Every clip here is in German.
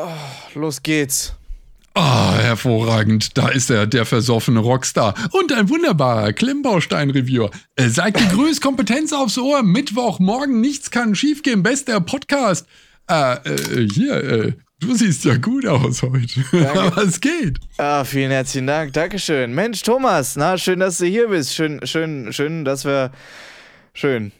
Oh, los geht's. Ah, oh, hervorragend. Da ist er, der versoffene Rockstar. Und ein wunderbarer Klemmbaustein-Reviewer. Äh, seid gegrüßt, Kompetenz aufs Ohr. Mittwoch, morgen, nichts kann schiefgehen. Bester Podcast. Äh, äh, hier, äh, du siehst ja gut aus heute. Was geht? Ah, vielen herzlichen Dank. Dankeschön. Mensch, Thomas, na, schön, dass du hier bist. Schön, schön, schön, dass wir. Schön.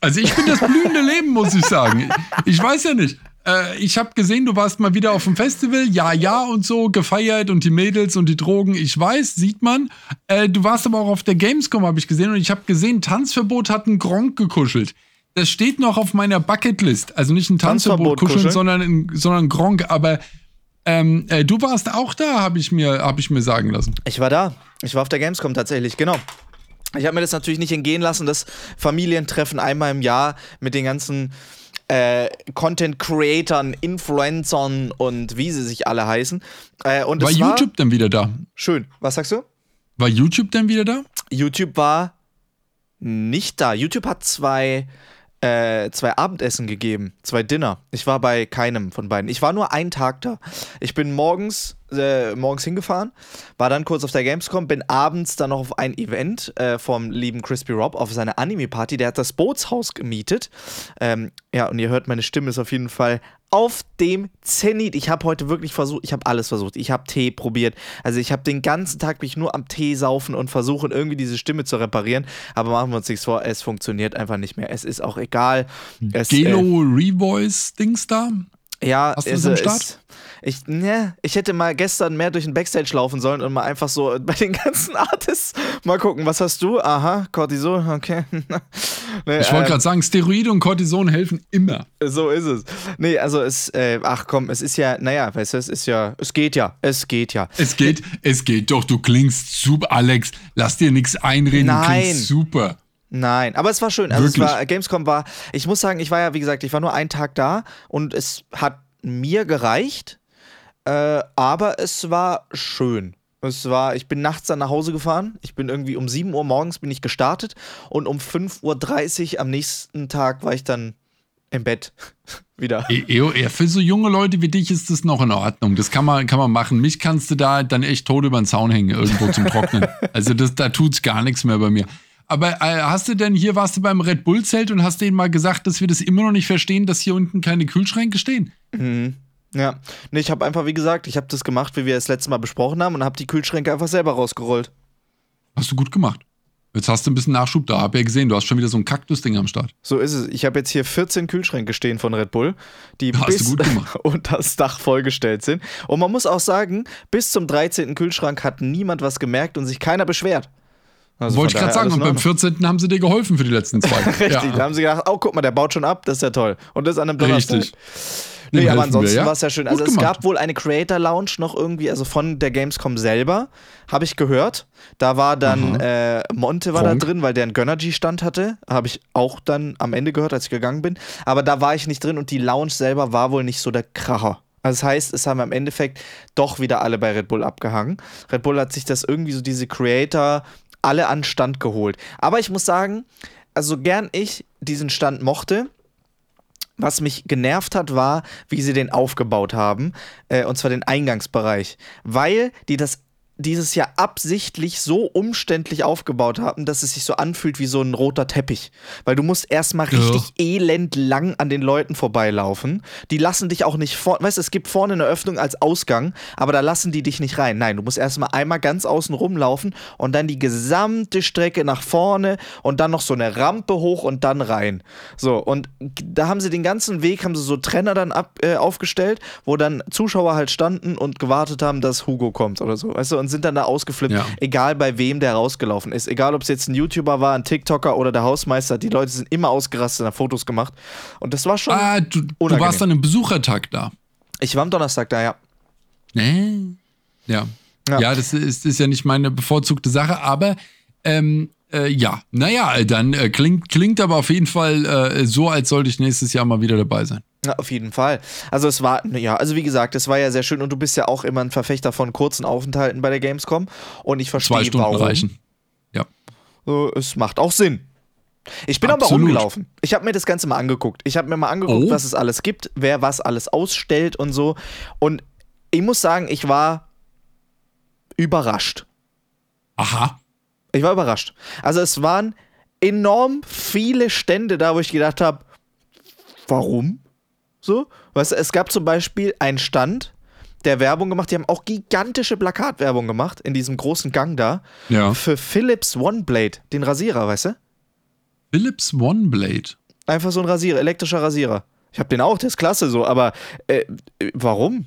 Also ich bin das blühende Leben, muss ich sagen. Ich weiß ja nicht. Äh, ich habe gesehen, du warst mal wieder auf dem Festival, ja, ja und so, gefeiert und die Mädels und die Drogen, ich weiß, sieht man. Äh, du warst aber auch auf der Gamescom, habe ich gesehen, und ich habe gesehen, Tanzverbot hat einen Gronk gekuschelt. Das steht noch auf meiner Bucketlist. Also nicht ein Tanzverbot, Tanzverbot kuscheln, sondern, ein, sondern Gronk. Aber ähm, äh, du warst auch da, habe ich, mir, hab ich mir sagen lassen. Ich war da. Ich war auf der Gamescom tatsächlich, genau. Ich habe mir das natürlich nicht entgehen lassen, das Familientreffen einmal im Jahr mit den ganzen äh, Content-Creatern, Influencern und wie sie sich alle heißen. Äh, und war YouTube war dann wieder da? Schön. Was sagst du? War YouTube dann wieder da? YouTube war nicht da. YouTube hat zwei äh, zwei Abendessen gegeben, zwei Dinner. Ich war bei keinem von beiden. Ich war nur einen Tag da. Ich bin morgens, äh, morgens hingefahren, war dann kurz auf der Gamescom, bin abends dann noch auf ein Event äh, vom lieben Crispy Rob auf seine Anime-Party. Der hat das Bootshaus gemietet. Ähm, ja, und ihr hört, meine Stimme ist auf jeden Fall auf dem Zenit. Ich habe heute wirklich versucht, ich habe alles versucht. Ich habe Tee probiert. Also ich habe den ganzen Tag mich nur am Tee saufen und versuchen irgendwie diese Stimme zu reparieren. Aber machen wir uns nichts vor, es funktioniert einfach nicht mehr. Es ist auch egal. Es, Gelo äh, Revoice Dings da? Ja, Hast du das am Start? Ist, ich, ne, ich hätte mal gestern mehr durch den Backstage laufen sollen und mal einfach so bei den ganzen Artists mal gucken, was hast du? Aha, Cortison, okay. nee, ich wollte äh, gerade sagen, Steroide und Cortison helfen immer. So ist es. Nee, also es, äh, ach komm, es ist ja, naja, weißt du, es ist ja, es geht ja, es geht ja. Es geht, es geht doch, du klingst super, Alex, lass dir nichts einreden, Nein. du klingst super. Nein, aber es war schön. Also Wirklich? es war, Gamescom war, ich muss sagen, ich war ja, wie gesagt, ich war nur einen Tag da und es hat mir gereicht, äh, aber es war schön. Es war, ich bin nachts dann nach Hause gefahren. Ich bin irgendwie um 7 Uhr morgens bin ich gestartet und um 5.30 Uhr am nächsten Tag war ich dann im Bett wieder. Ja, für so junge Leute wie dich ist das noch in Ordnung. Das kann man, kann man machen. Mich kannst du da dann echt tot über den Zaun hängen, irgendwo zum Trocknen. Also das, da tut's gar nichts mehr bei mir. Aber äh, hast du denn hier, warst du beim Red Bull-Zelt und hast denen mal gesagt, dass wir das immer noch nicht verstehen, dass hier unten keine Kühlschränke stehen? Mhm. Ja, nee, ich habe einfach, wie gesagt, ich habe das gemacht, wie wir das letzte Mal besprochen haben und habe die Kühlschränke einfach selber rausgerollt. Hast du gut gemacht. Jetzt hast du ein bisschen Nachschub da. Hab ja gesehen, du hast schon wieder so ein Kaktus-Ding am Start. So ist es. Ich habe jetzt hier 14 Kühlschränke stehen von Red Bull, die hast bis unter das Dach vollgestellt sind. Und man muss auch sagen, bis zum 13. Kühlschrank hat niemand was gemerkt und sich keiner beschwert. Also Wollte ich gerade sagen, und beim 14. haben sie dir geholfen für die letzten zwei. Richtig, ja. da haben sie gedacht, oh, guck mal, der baut schon ab, das ist ja toll. Und das an einem Donnerstag. Richtig. Nee, aber ansonsten ja? war es ja schön. Also Gut es gemacht. gab wohl eine Creator Lounge noch irgendwie, also von der Gamescom selber, habe ich gehört. Da war dann äh, Monte war Gronk. da drin, weil der einen Gönnergy-Stand hatte. Habe ich auch dann am Ende gehört, als ich gegangen bin. Aber da war ich nicht drin und die Lounge selber war wohl nicht so der Kracher. Also das heißt, es haben im Endeffekt doch wieder alle bei Red Bull abgehangen. Red Bull hat sich das irgendwie so diese Creator alle an Stand geholt. Aber ich muss sagen, also gern ich diesen Stand mochte, was mich genervt hat, war, wie sie den aufgebaut haben, äh, und zwar den Eingangsbereich, weil die das dieses Jahr absichtlich so umständlich aufgebaut haben, dass es sich so anfühlt wie so ein roter Teppich. Weil du musst erstmal richtig ja. elend lang an den Leuten vorbeilaufen. Die lassen dich auch nicht vor. Weißt du, es gibt vorne eine Öffnung als Ausgang, aber da lassen die dich nicht rein. Nein, du musst erstmal einmal ganz außen rumlaufen und dann die gesamte Strecke nach vorne und dann noch so eine Rampe hoch und dann rein. So, und da haben sie den ganzen Weg, haben sie so Trenner dann ab, äh, aufgestellt, wo dann Zuschauer halt standen und gewartet haben, dass Hugo kommt oder so. Weißt du, und sind dann da ausgeflippt, ja. egal bei wem der rausgelaufen ist. Egal, ob es jetzt ein YouTuber war, ein TikToker oder der Hausmeister, die Leute sind immer ausgerastet, haben Fotos gemacht. Und das war schon. Ah, du, du warst dann im Besuchertag da. Ich war am Donnerstag da, ja. Nee. Ja. Ja, ja das ist, ist ja nicht meine bevorzugte Sache, aber ähm, äh, ja, naja, dann äh, klingt, klingt aber auf jeden Fall äh, so, als sollte ich nächstes Jahr mal wieder dabei sein. Ja, auf jeden Fall. Also es war, ja, also wie gesagt, es war ja sehr schön und du bist ja auch immer ein Verfechter von kurzen Aufenthalten bei der Gamescom und ich verstehe Zwei Stunden warum. reichen. Ja. So, es macht auch Sinn. Ich bin Absolut. aber rumgelaufen. Ich habe mir das Ganze mal angeguckt. Ich habe mir mal angeguckt, oh. was es alles gibt, wer was alles ausstellt und so. Und ich muss sagen, ich war überrascht. Aha. Ich war überrascht. Also es waren enorm viele Stände da, wo ich gedacht habe, warum? So, weißt du, es gab zum Beispiel einen Stand, der Werbung gemacht. Die haben auch gigantische Plakatwerbung gemacht in diesem großen Gang da. Ja. Für Philips OneBlade, den Rasierer, weißt du? Philips OneBlade. Einfach so ein Rasierer, elektrischer Rasierer. Ich habe den auch, der ist klasse so, aber äh, warum?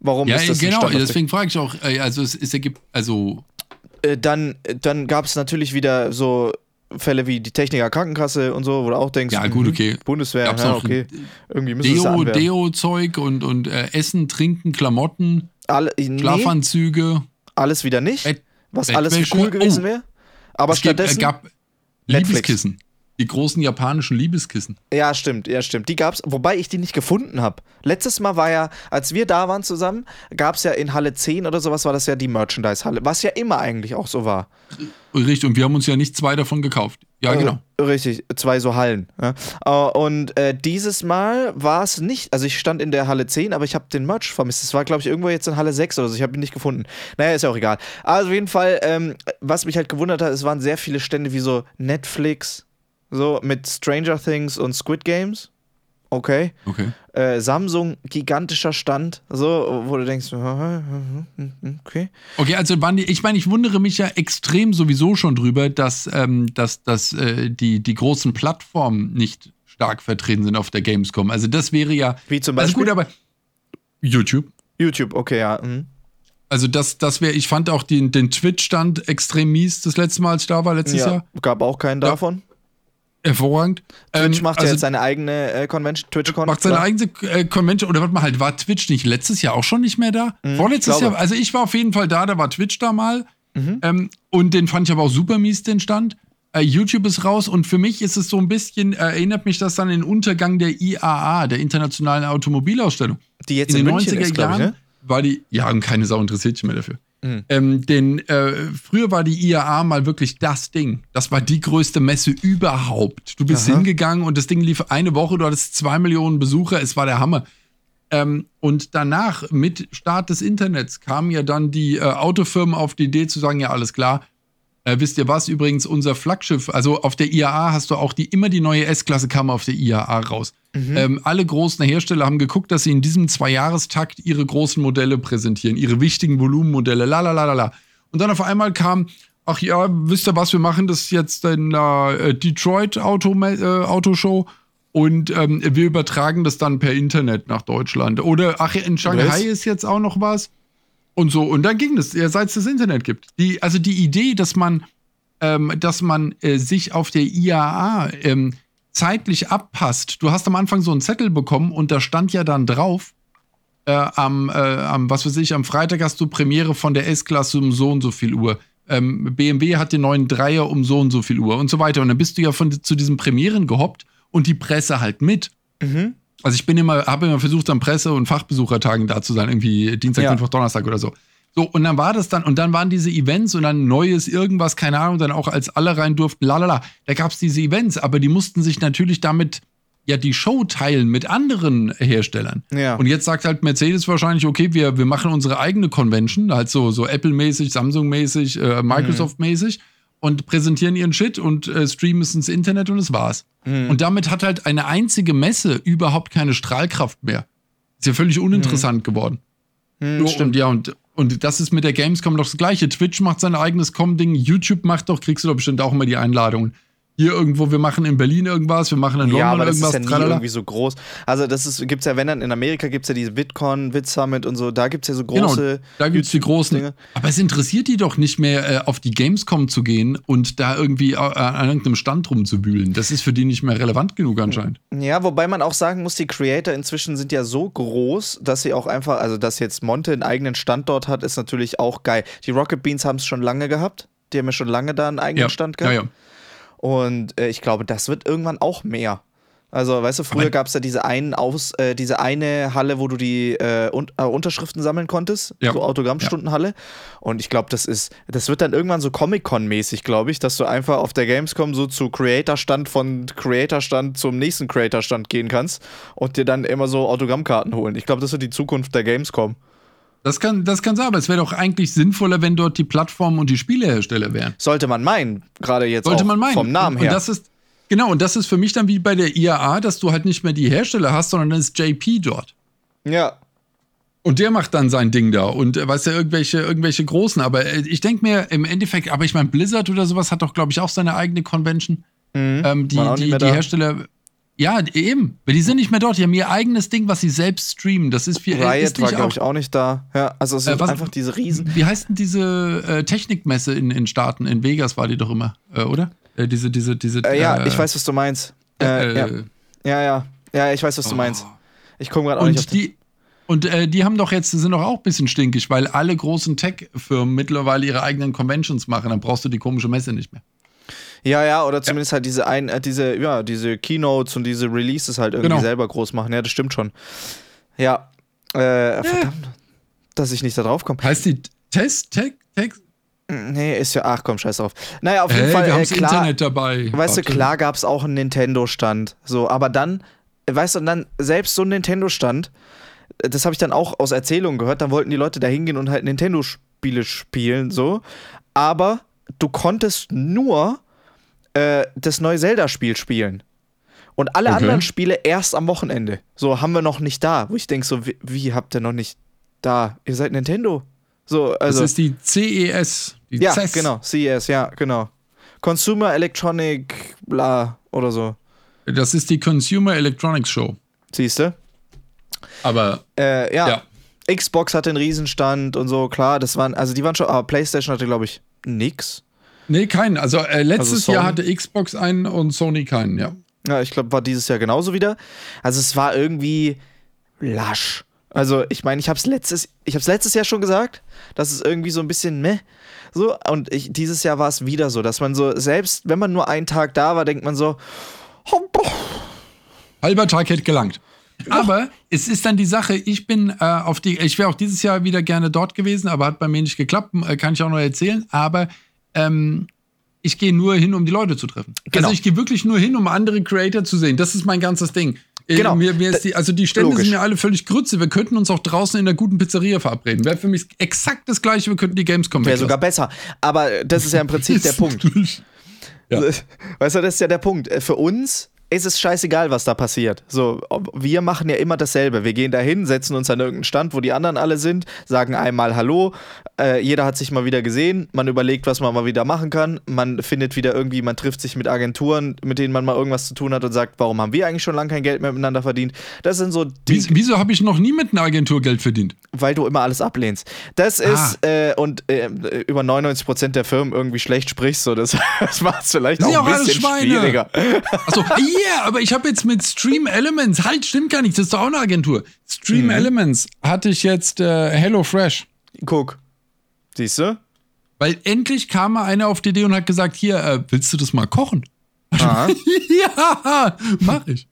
Warum ja, ist das genau, deswegen frage ich auch, äh, also es, es ergibt, also. Äh, dann dann gab es natürlich wieder so Fälle wie die Techniker Krankenkasse und so, wo du auch denkst, ja gut, okay. Mhm, Bundeswehr, Gab's ja, okay. Irgendwie Deo, Deo-Zeug und, und äh, Essen, Trinken, Klamotten, Alle, nee, Schlafanzüge. Alles wieder nicht, was alles cool gewesen oh. wäre. Aber es stattdessen. Äh, gab Liebeskissen. Die großen japanischen Liebeskissen. Ja, stimmt, ja, stimmt. Die gab's, wobei ich die nicht gefunden habe. Letztes Mal war ja, als wir da waren zusammen, gab es ja in Halle 10 oder sowas, war das ja die Merchandise-Halle, was ja immer eigentlich auch so war. Richtig, und wir haben uns ja nicht zwei davon gekauft. Ja, äh, genau. Richtig, zwei so Hallen. Ja. Äh, und äh, dieses Mal war es nicht, also ich stand in der Halle 10, aber ich habe den Merch vermisst. Es war, glaube ich, irgendwo jetzt in Halle 6 oder so. Ich habe ihn nicht gefunden. Naja, ist ja auch egal. Also auf jeden Fall, ähm, was mich halt gewundert hat, es waren sehr viele Stände wie so Netflix, so mit Stranger Things und Squid Games. Okay. Okay. Äh, Samsung, gigantischer Stand, so, wo du denkst, okay. Okay, also waren die, ich meine, ich wundere mich ja extrem sowieso schon drüber, dass, ähm, dass, dass äh, die, die großen Plattformen nicht stark vertreten sind auf der Gamescom. Also das wäre ja. Wie zum Beispiel? Also gut, aber YouTube. YouTube, okay, ja. Mhm. Also das, das wäre, ich fand auch den, den Twitch-Stand extrem mies das letzte Mal, als ich da war, letztes ja, Jahr. Gab auch keinen davon. Hervorragend. Twitch ähm, macht also, ja jetzt seine eigene äh, Convention, TwitchCon. Macht seine eigene äh, Convention, oder warte mal halt, war Twitch nicht letztes Jahr auch schon nicht mehr da? Mhm, Vorletztes Jahr, also ich war auf jeden Fall da, da war Twitch da mal. Mhm. Ähm, und den fand ich aber auch super mies, den Stand. Äh, YouTube ist raus und für mich ist es so ein bisschen, äh, erinnert mich das an den Untergang der IAA, der Internationalen Automobilausstellung. Die jetzt in, in den München 90er ist, Jahren ich, ne? war die, ja, und keine Sau interessiert sich mehr dafür. Mhm. Ähm, denn äh, früher war die IAA mal wirklich das Ding. Das war die größte Messe überhaupt. Du bist Aha. hingegangen und das Ding lief eine Woche, du hattest zwei Millionen Besucher, es war der Hammer. Ähm, und danach, mit Start des Internets, kamen ja dann die äh, Autofirmen auf die Idee zu sagen, ja, alles klar, äh, wisst ihr was, übrigens unser Flaggschiff, also auf der IAA hast du auch die, immer die neue S-Klasse kam auf der IAA raus. Mhm. Ähm, alle großen Hersteller haben geguckt, dass sie in diesem Zweijahrestakt ihre großen Modelle präsentieren, ihre wichtigen Volumenmodelle, la la la la la. Und dann auf einmal kam, ach ja, wisst ihr was, wir machen das jetzt in der äh, Detroit Auto, äh, Autoshow und ähm, wir übertragen das dann per Internet nach Deutschland. Oder ach, in Shanghai was? ist jetzt auch noch was. Und so, und dann ging das, seit es das Internet gibt. Die, also die Idee, dass man, ähm, dass man äh, sich auf der IAA ähm, zeitlich abpasst. Du hast am Anfang so einen Zettel bekommen und da stand ja dann drauf, äh, am, äh, am, was weiß ich, am Freitag hast du Premiere von der S-Klasse um so und so viel Uhr. Ähm, BMW hat den neuen Dreier um so und so viel Uhr und so weiter. Und dann bist du ja von, zu diesen Premieren gehoppt und die Presse halt mit. Mhm. Also ich bin immer, habe immer versucht, an Presse- und Fachbesuchertagen da zu sein, irgendwie Dienstag, ja. Mittwoch, Donnerstag oder so. So, und dann war das dann, und dann waren diese Events und dann neues irgendwas, keine Ahnung, dann auch als alle rein durften, lalala. Da gab es diese Events, aber die mussten sich natürlich damit ja die Show teilen mit anderen Herstellern. Ja. Und jetzt sagt halt Mercedes wahrscheinlich, okay, wir, wir machen unsere eigene Convention, halt so, so Apple-mäßig, Samsung-mäßig, äh, Microsoft-mäßig und präsentieren ihren Shit und äh, streamen es ins Internet und es war's. Mhm. Und damit hat halt eine einzige Messe überhaupt keine Strahlkraft mehr. Ist ja völlig uninteressant mhm. geworden. Mhm, und ja, und und das ist mit der Gamescom doch das Gleiche. Twitch macht sein eigenes Com-Ding, YouTube macht doch, kriegst du doch bestimmt auch immer die Einladungen hier irgendwo, wir machen in Berlin irgendwas, wir machen in London ja, aber das irgendwas. Ist ja nie irgendwie so groß. Also das ist, gibt's ja, wenn dann in Amerika gibt es ja diese Bitcoin, Wit Summit und so, da gibt es ja so genau, große. Genau, da gibt es die großen. Dinge. Aber es interessiert die doch nicht mehr, äh, auf die Gamescom zu gehen und da irgendwie äh, an irgendeinem Stand rumzubühlen. Das ist für die nicht mehr relevant genug anscheinend. Ja, wobei man auch sagen muss, die Creator inzwischen sind ja so groß, dass sie auch einfach, also dass jetzt Monte einen eigenen Standort hat, ist natürlich auch geil. Die Rocket Beans haben es schon lange gehabt. Die haben ja schon lange da einen eigenen ja, Stand gehabt. Ja, ja. Und äh, ich glaube, das wird irgendwann auch mehr. Also, weißt du, früher gab es ja diese, einen Aus, äh, diese eine Halle, wo du die äh, un äh, Unterschriften sammeln konntest, ja. so Autogrammstundenhalle. Ja. Und ich glaube, das ist, das wird dann irgendwann so Comic-Con-mäßig, glaube ich, dass du einfach auf der Gamescom so zu Creator-Stand von Creator-Stand zum nächsten Creator-Stand gehen kannst und dir dann immer so Autogrammkarten holen. Ich glaube, das wird die Zukunft der Gamescom. Das kann, das kann sein, aber es wäre doch eigentlich sinnvoller, wenn dort die Plattformen und die Spielehersteller wären. Sollte man meinen, gerade jetzt Sollte man meinen. vom Namen her. Und das ist, genau, und das ist für mich dann wie bei der IAA, dass du halt nicht mehr die Hersteller hast, sondern dann ist JP dort. Ja. Und der macht dann sein Ding da und äh, weißt du, irgendwelche, irgendwelche großen. Aber äh, ich denke mir im Endeffekt, aber ich meine, Blizzard oder sowas hat doch, glaube ich, auch seine eigene Convention. Mhm. Ähm, die die, die Hersteller ja, eben. Weil die sind nicht mehr dort. Die haben ihr eigenes Ding, was sie selbst streamen. Das ist viel. Riot ist war, glaube ich, auch nicht da. Ja, also es sind äh, was, einfach diese Riesen. Wie heißt denn diese äh, Technikmesse in, in Staaten? In Vegas war die doch immer, äh, oder? Äh, diese, diese, diese. Äh, ja, ich weiß, was du meinst. Ja. ja, ja. Ja, ich weiß, was du oh. meinst. Ich komme gerade auch nicht auf die. Und äh, die haben doch jetzt, sind doch auch ein bisschen stinkig, weil alle großen Tech-Firmen mittlerweile ihre eigenen Conventions machen. Dann brauchst du die komische Messe nicht mehr. Ja, ja, oder zumindest ja. halt diese ein, äh, diese, ja, diese Keynotes und diese Releases halt irgendwie genau. selber groß machen. Ja, das stimmt schon. Ja. Äh, verdammt, dass ich nicht da drauf komme. Heißt die Test, Tech, Tech? Nee, ist ja, ach komm, scheiß drauf. Naja, auf jeden hey, Fall, wir äh, klar, Internet dabei. Weißt Warte. du, klar gab es auch einen Nintendo-Stand. So, aber dann, weißt du, und dann selbst so ein Nintendo-Stand, das habe ich dann auch aus Erzählungen gehört, dann wollten die Leute da hingehen und halt Nintendo-Spiele spielen, so. Aber du konntest nur äh, das neue Zelda-Spiel spielen. Und alle okay. anderen Spiele erst am Wochenende. So haben wir noch nicht da. Wo ich denke, so, wie, wie, habt ihr noch nicht da? Ihr seid Nintendo. So, also, das ist die CES. Die ja, CES. genau. CES, ja, genau. Consumer Electronic, bla, oder so. Das ist die Consumer Electronics Show. Siehst du? Aber. Äh, ja. ja. Xbox hatte einen Riesenstand und so, klar, das waren, also die waren schon, aber PlayStation hatte, glaube ich, nix. Nee, keinen. Also äh, letztes also Jahr hatte Xbox einen und Sony keinen, ja. Ja, ich glaube, war dieses Jahr genauso wieder. Also es war irgendwie lasch. Also ich meine, ich habe es letztes, ich habe letztes Jahr schon gesagt, dass es irgendwie so ein bisschen meh. So und ich, dieses Jahr war es wieder so, dass man so selbst, wenn man nur einen Tag da war, denkt man so, oh, halber Tag hätte gelangt. Aber es ist dann die Sache, ich bin äh, auf die, ich wäre auch dieses Jahr wieder gerne dort gewesen, aber hat bei mir nicht geklappt, äh, kann ich auch noch erzählen. Aber ähm, ich gehe nur hin, um die Leute zu treffen. Also genau. Also ich gehe wirklich nur hin, um andere Creator zu sehen. Das ist mein ganzes Ding. Äh, genau. Mir, mir die, also die Stände Logisch. sind mir alle völlig grütze. Wir könnten uns auch draußen in der guten Pizzeria verabreden. Wäre für mich exakt das gleiche, wir könnten die Gamescom Wäre sogar besser. Aber das ist ja im Prinzip der Punkt. Ja. Weißt du, das ist ja der Punkt. Äh, für uns ist es scheißegal, was da passiert. So, wir machen ja immer dasselbe. Wir gehen dahin, setzen uns an irgendeinen Stand, wo die anderen alle sind, sagen einmal Hallo. Äh, jeder hat sich mal wieder gesehen. Man überlegt, was man mal wieder machen kann. Man findet wieder irgendwie, man trifft sich mit Agenturen, mit denen man mal irgendwas zu tun hat und sagt, warum haben wir eigentlich schon lange kein Geld mehr miteinander verdient? Das sind so die. Wieso, habe ich noch nie mit einer Agentur Geld verdient? Weil du immer alles ablehnst. Das ah. ist, äh, und äh, über 99% der Firmen irgendwie schlecht sprichst, so das, das macht es vielleicht auch, auch ein bisschen schwieriger. Achso, yeah, aber ich habe jetzt mit Stream Elements, halt, stimmt gar nicht, das ist doch auch eine Agentur. Stream mhm. Elements hatte ich jetzt äh, Hello Fresh. Guck. Siehst du? Weil endlich kam mal einer auf die Idee und hat gesagt: Hier, äh, willst du das mal kochen? ja, mach ich.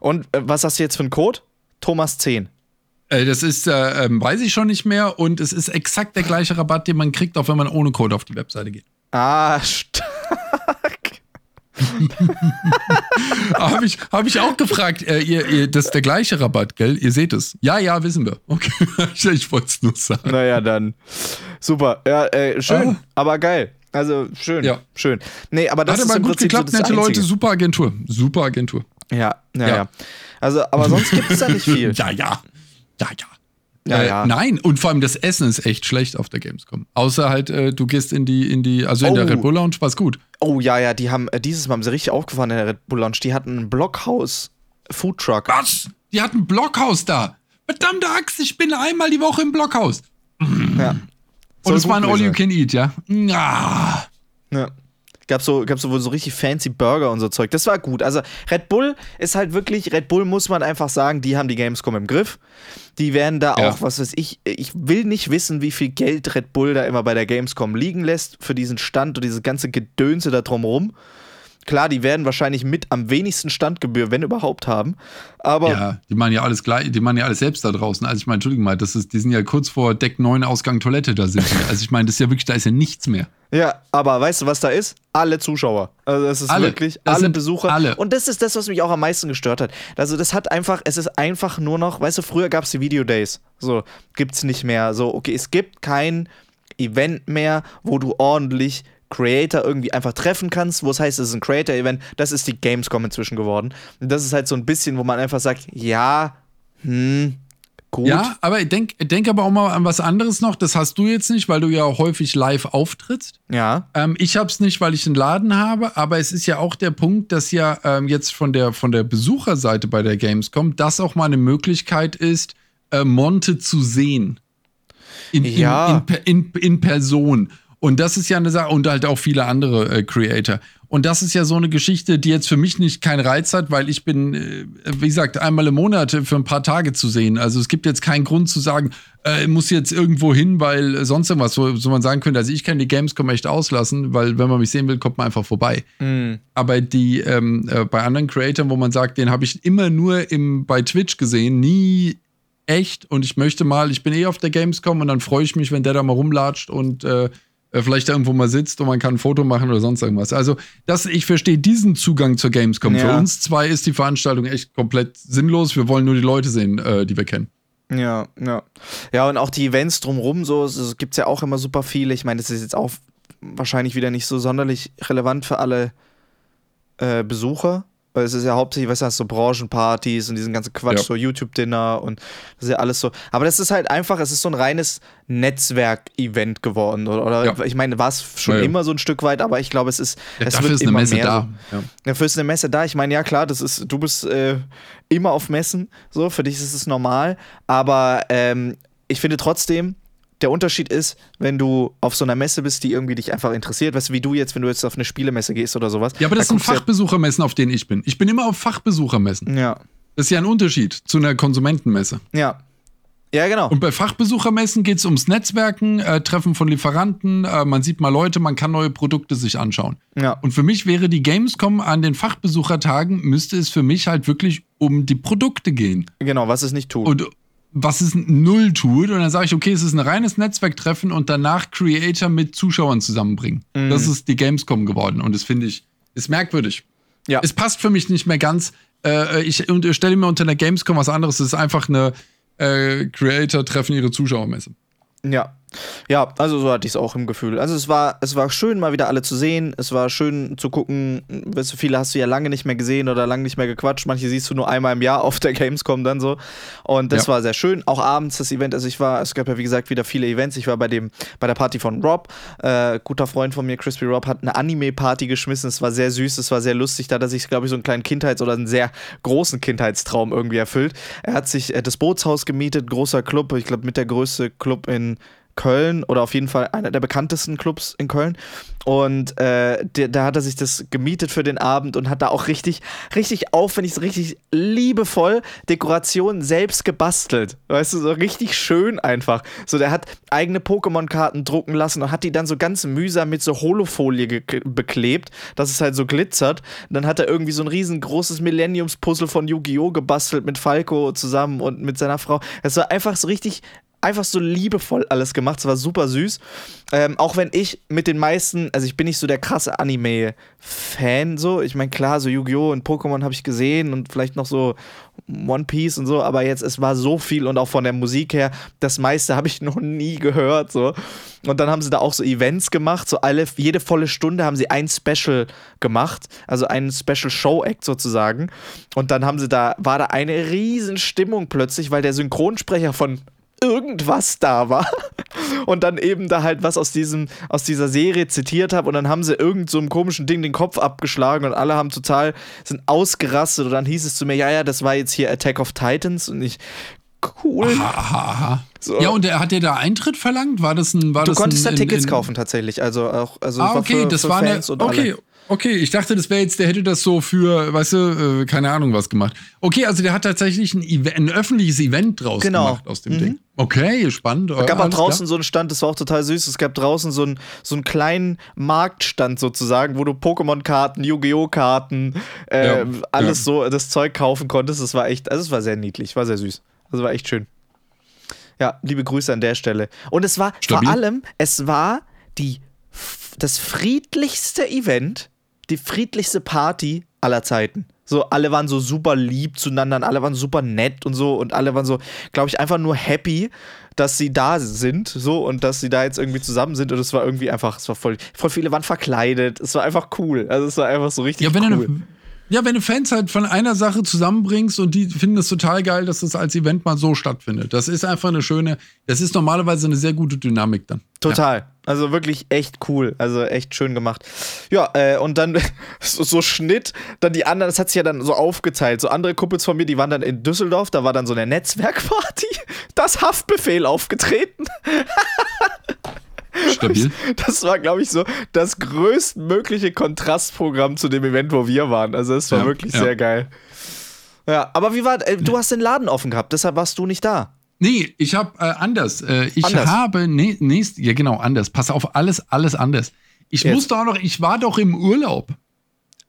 Und äh, was hast du jetzt für einen Code? Thomas 10. Äh, das ist, äh, ähm, weiß ich schon nicht mehr und es ist exakt der gleiche Rabatt, den man kriegt, auch wenn man ohne Code auf die Webseite geht. Ah, stark. Habe ich, hab ich auch gefragt. Äh, ihr, ihr, das ist der gleiche Rabatt, gell? Ihr seht es. Ja, ja, wissen wir. Okay, ich wollte es nur sagen. Naja, dann. Super. Ja, äh, schön, ah. aber geil. Also schön, ja. schön. Nee, aber das Hat ist aber gut geklappt, so nette Leute, super Agentur. Super Agentur. Ja, ja, ja. ja. Also, aber sonst gibt es da nicht viel. ja, ja. Ja, ja. Ja, äh, ja. Nein, und vor allem das Essen ist echt schlecht auf der Gamescom. Außer halt, äh, du gehst in die, in die, also in oh. der Red Bull Lounge war es gut. Oh ja, ja, die haben, äh, dieses Mal haben sie richtig aufgefahren in der Red Bull Lounge. Die hatten ein Blockhaus Foodtruck. Was? Die hatten ein Blockhaus da. Verdammte Axt, ich bin einmal die Woche im Blockhaus. Ja. Und es war ein All You Can Eat, ja? Ja. Ja. Gab so, gab so wohl so richtig fancy Burger und so Zeug. Das war gut. Also Red Bull ist halt wirklich, Red Bull muss man einfach sagen, die haben die Gamescom im Griff. Die werden da ja. auch, was weiß ich, ich will nicht wissen, wie viel Geld Red Bull da immer bei der Gamescom liegen lässt für diesen Stand und diese ganze Gedönse da drumherum. Klar, die werden wahrscheinlich mit am wenigsten Standgebühr, wenn überhaupt, haben. Aber ja, die machen ja alles gleich, die machen ja alles selbst da draußen. Also ich meine, Entschuldigung mal, das ist, die sind ja kurz vor Deck 9 Ausgang Toilette, da sind. Also ich meine, das ist ja wirklich, da ist ja nichts mehr. Ja, aber weißt du, was da ist? Alle Zuschauer. Also das ist alle. wirklich das alle Besucher. Alle. Und das ist das, was mich auch am meisten gestört hat. Also das hat einfach, es ist einfach nur noch, weißt du, früher gab es die Video Days. So, gibt's nicht mehr. So, okay, es gibt kein Event mehr, wo du ordentlich Creator irgendwie einfach treffen kannst, wo es heißt, es ist ein Creator-Event, das ist die Gamescom inzwischen geworden. Und das ist halt so ein bisschen, wo man einfach sagt, ja, hm, gut. Ja, aber ich denke denk aber auch mal an was anderes noch. Das hast du jetzt nicht, weil du ja häufig live auftrittst. Ja. Ähm, ich habe es nicht, weil ich einen Laden habe, aber es ist ja auch der Punkt, dass ja ähm, jetzt von der, von der Besucherseite bei der Gamescom das auch mal eine Möglichkeit ist, äh, Monte zu sehen. In, ja. in, in, in, in Person. Und das ist ja eine Sache, und halt auch viele andere äh, Creator. Und das ist ja so eine Geschichte, die jetzt für mich nicht keinen Reiz hat, weil ich bin, äh, wie gesagt, einmal im Monat für ein paar Tage zu sehen. Also es gibt jetzt keinen Grund zu sagen, äh, muss jetzt irgendwo hin, weil sonst irgendwas, so, so man sagen könnte, also ich kann die Gamescom echt auslassen, weil wenn man mich sehen will, kommt man einfach vorbei. Mhm. Aber die ähm, äh, bei anderen Creatoren, wo man sagt, den habe ich immer nur im, bei Twitch gesehen, nie echt und ich möchte mal, ich bin eh auf der Gamescom und dann freue ich mich, wenn der da mal rumlatscht und äh, vielleicht irgendwo mal sitzt und man kann ein Foto machen oder sonst irgendwas. Also, das, ich verstehe diesen Zugang zur Gamescom. Ja. Für uns zwei ist die Veranstaltung echt komplett sinnlos. Wir wollen nur die Leute sehen, äh, die wir kennen. Ja, ja. Ja, und auch die Events drumherum, so, es gibt ja auch immer super viele. Ich meine, das ist jetzt auch wahrscheinlich wieder nicht so sonderlich relevant für alle äh, Besucher. Weil es ist ja hauptsächlich, weißt du, so Branchenpartys und diesen ganzen Quatsch, ja. so YouTube-Dinner und das ist ja alles so. Aber das ist halt einfach, es ist so ein reines Netzwerk-Event geworden. Oder, oder ja. ich meine, war es schon ja, immer so ein Stück weit, aber ich glaube, es ist. Es dafür wird ist eine Messe mehr da. So. Dafür ist eine Messe da. Ich meine, ja klar, das ist, du bist äh, immer auf Messen, so, für dich ist es normal. Aber ähm, ich finde trotzdem, der Unterschied ist, wenn du auf so einer Messe bist, die irgendwie dich einfach interessiert, weißt du, wie du jetzt, wenn du jetzt auf eine Spielemesse gehst oder sowas. Ja, aber das da sind Fachbesuchermessen, auf denen ich bin. Ich bin immer auf Fachbesuchermessen. Ja. Das ist ja ein Unterschied zu einer Konsumentenmesse. Ja. Ja, genau. Und bei Fachbesuchermessen geht es ums Netzwerken, äh, Treffen von Lieferanten, äh, man sieht mal Leute, man kann neue Produkte sich anschauen. Ja. Und für mich wäre die Gamescom an den Fachbesuchertagen, müsste es für mich halt wirklich um die Produkte gehen. Genau, was es nicht tut. Und, was es null tut. Und dann sage ich, okay, es ist ein reines Netzwerktreffen und danach Creator mit Zuschauern zusammenbringen. Mhm. Das ist die Gamescom geworden. Und das finde ich, ist merkwürdig. Ja. Es passt für mich nicht mehr ganz. Äh, ich stelle mir unter einer Gamescom was anderes. Es ist einfach eine äh, Creator treffen ihre Zuschauermesse. Ja, ja, also so hatte ich es auch im Gefühl. Also es war, es war schön, mal wieder alle zu sehen. Es war schön zu gucken. Weißt du, viele hast du ja lange nicht mehr gesehen oder lange nicht mehr gequatscht. Manche siehst du nur einmal im Jahr auf der Gamescom dann so. Und das ja. war sehr schön. Auch abends das Event. Also ich war, es gab ja wie gesagt wieder viele Events. Ich war bei dem, bei der Party von Rob. Äh, guter Freund von mir, Crispy Rob, hat eine Anime-Party geschmissen. Es war sehr süß, es war sehr lustig. Da hat er sich, glaube ich, so einen kleinen Kindheits- oder einen sehr großen Kindheitstraum irgendwie erfüllt. Er hat sich äh, das Bootshaus gemietet, großer Club. Ich glaube, mit der größte Club in Köln oder auf jeden Fall einer der bekanntesten Clubs in Köln. Und äh, da hat er sich das gemietet für den Abend und hat da auch richtig, richtig aufwendig, richtig liebevoll Dekorationen selbst gebastelt. Weißt du, so richtig schön einfach. So, der hat eigene Pokémon-Karten drucken lassen und hat die dann so ganz mühsam mit so Holofolie beklebt, dass es halt so glitzert. Und dann hat er irgendwie so ein riesengroßes Millenniums-Puzzle von Yu-Gi-Oh! gebastelt mit Falco zusammen und mit seiner Frau. Es war einfach so richtig einfach so liebevoll alles gemacht. Es war super süß. Ähm, auch wenn ich mit den meisten, also ich bin nicht so der krasse Anime-Fan, so. Ich meine, klar, so Yu-Gi-Oh! und Pokémon habe ich gesehen und vielleicht noch so One Piece und so, aber jetzt, es war so viel und auch von der Musik her, das meiste habe ich noch nie gehört, so. Und dann haben sie da auch so Events gemacht, so alle, jede volle Stunde haben sie ein Special gemacht, also einen Special Show Act sozusagen. Und dann haben sie da, war da eine riesen Stimmung plötzlich, weil der Synchronsprecher von irgendwas da war. Und dann eben da halt was aus diesem aus dieser Serie zitiert habe und dann haben sie irgend so einem komischen Ding den Kopf abgeschlagen und alle haben total sind ausgerastet. Und dann hieß es zu mir ja ja das war jetzt hier Attack of Titans. Und ich cool. Aha, aha, aha. So. Ja und er hat der da Eintritt verlangt? War das ein war du das konntest ein, da Tickets in, kaufen tatsächlich. Also auch also ah, okay für, das für war Fans eine okay alle. Okay, ich dachte, das wäre jetzt, der hätte das so für, weißt du, äh, keine Ahnung was gemacht. Okay, also der hat tatsächlich ein, ein öffentliches Event draus genau. gemacht aus dem mhm. Ding. Okay, spannend. Es gab auch draußen klar. so einen Stand, das war auch total süß. Es gab draußen so einen, so einen kleinen Marktstand sozusagen, wo du Pokémon-Karten, Yu-Gi-Oh! Karten, äh, ja, alles ja. so, das Zeug kaufen konntest. Das war echt, also es war sehr niedlich, war sehr süß. Also war echt schön. Ja, liebe Grüße an der Stelle. Und es war Stabil. vor allem, es war die, das friedlichste Event, die friedlichste Party aller Zeiten. So, alle waren so super lieb zueinander, und alle waren super nett und so und alle waren so, glaube ich, einfach nur happy, dass sie da sind, so und dass sie da jetzt irgendwie zusammen sind und es war irgendwie einfach, es war voll, voll viele waren verkleidet, es war einfach cool, also es war einfach so richtig ja, wenn cool. Eine, ja, wenn du Fans halt von einer Sache zusammenbringst und die finden es total geil, dass das als Event mal so stattfindet. Das ist einfach eine schöne, das ist normalerweise eine sehr gute Dynamik dann. Total. Ja. Also wirklich echt cool. Also echt schön gemacht. Ja, äh, und dann so, so, Schnitt, dann die anderen, das hat sich ja dann so aufgeteilt. So andere Kumpels von mir, die waren dann in Düsseldorf, da war dann so eine Netzwerkparty. Das Haftbefehl aufgetreten. Stabil. Das war, glaube ich, so das größtmögliche Kontrastprogramm zu dem Event, wo wir waren. Also, es war ja, wirklich ja. sehr geil. Ja, aber wie war, äh, du hast den Laden offen gehabt, deshalb warst du nicht da. Nee, ich habe äh, anders. Äh, ich anders. habe nee, nächst, ja genau anders. Pass auf, alles, alles anders. Ich Jetzt. musste auch noch, ich war doch im Urlaub.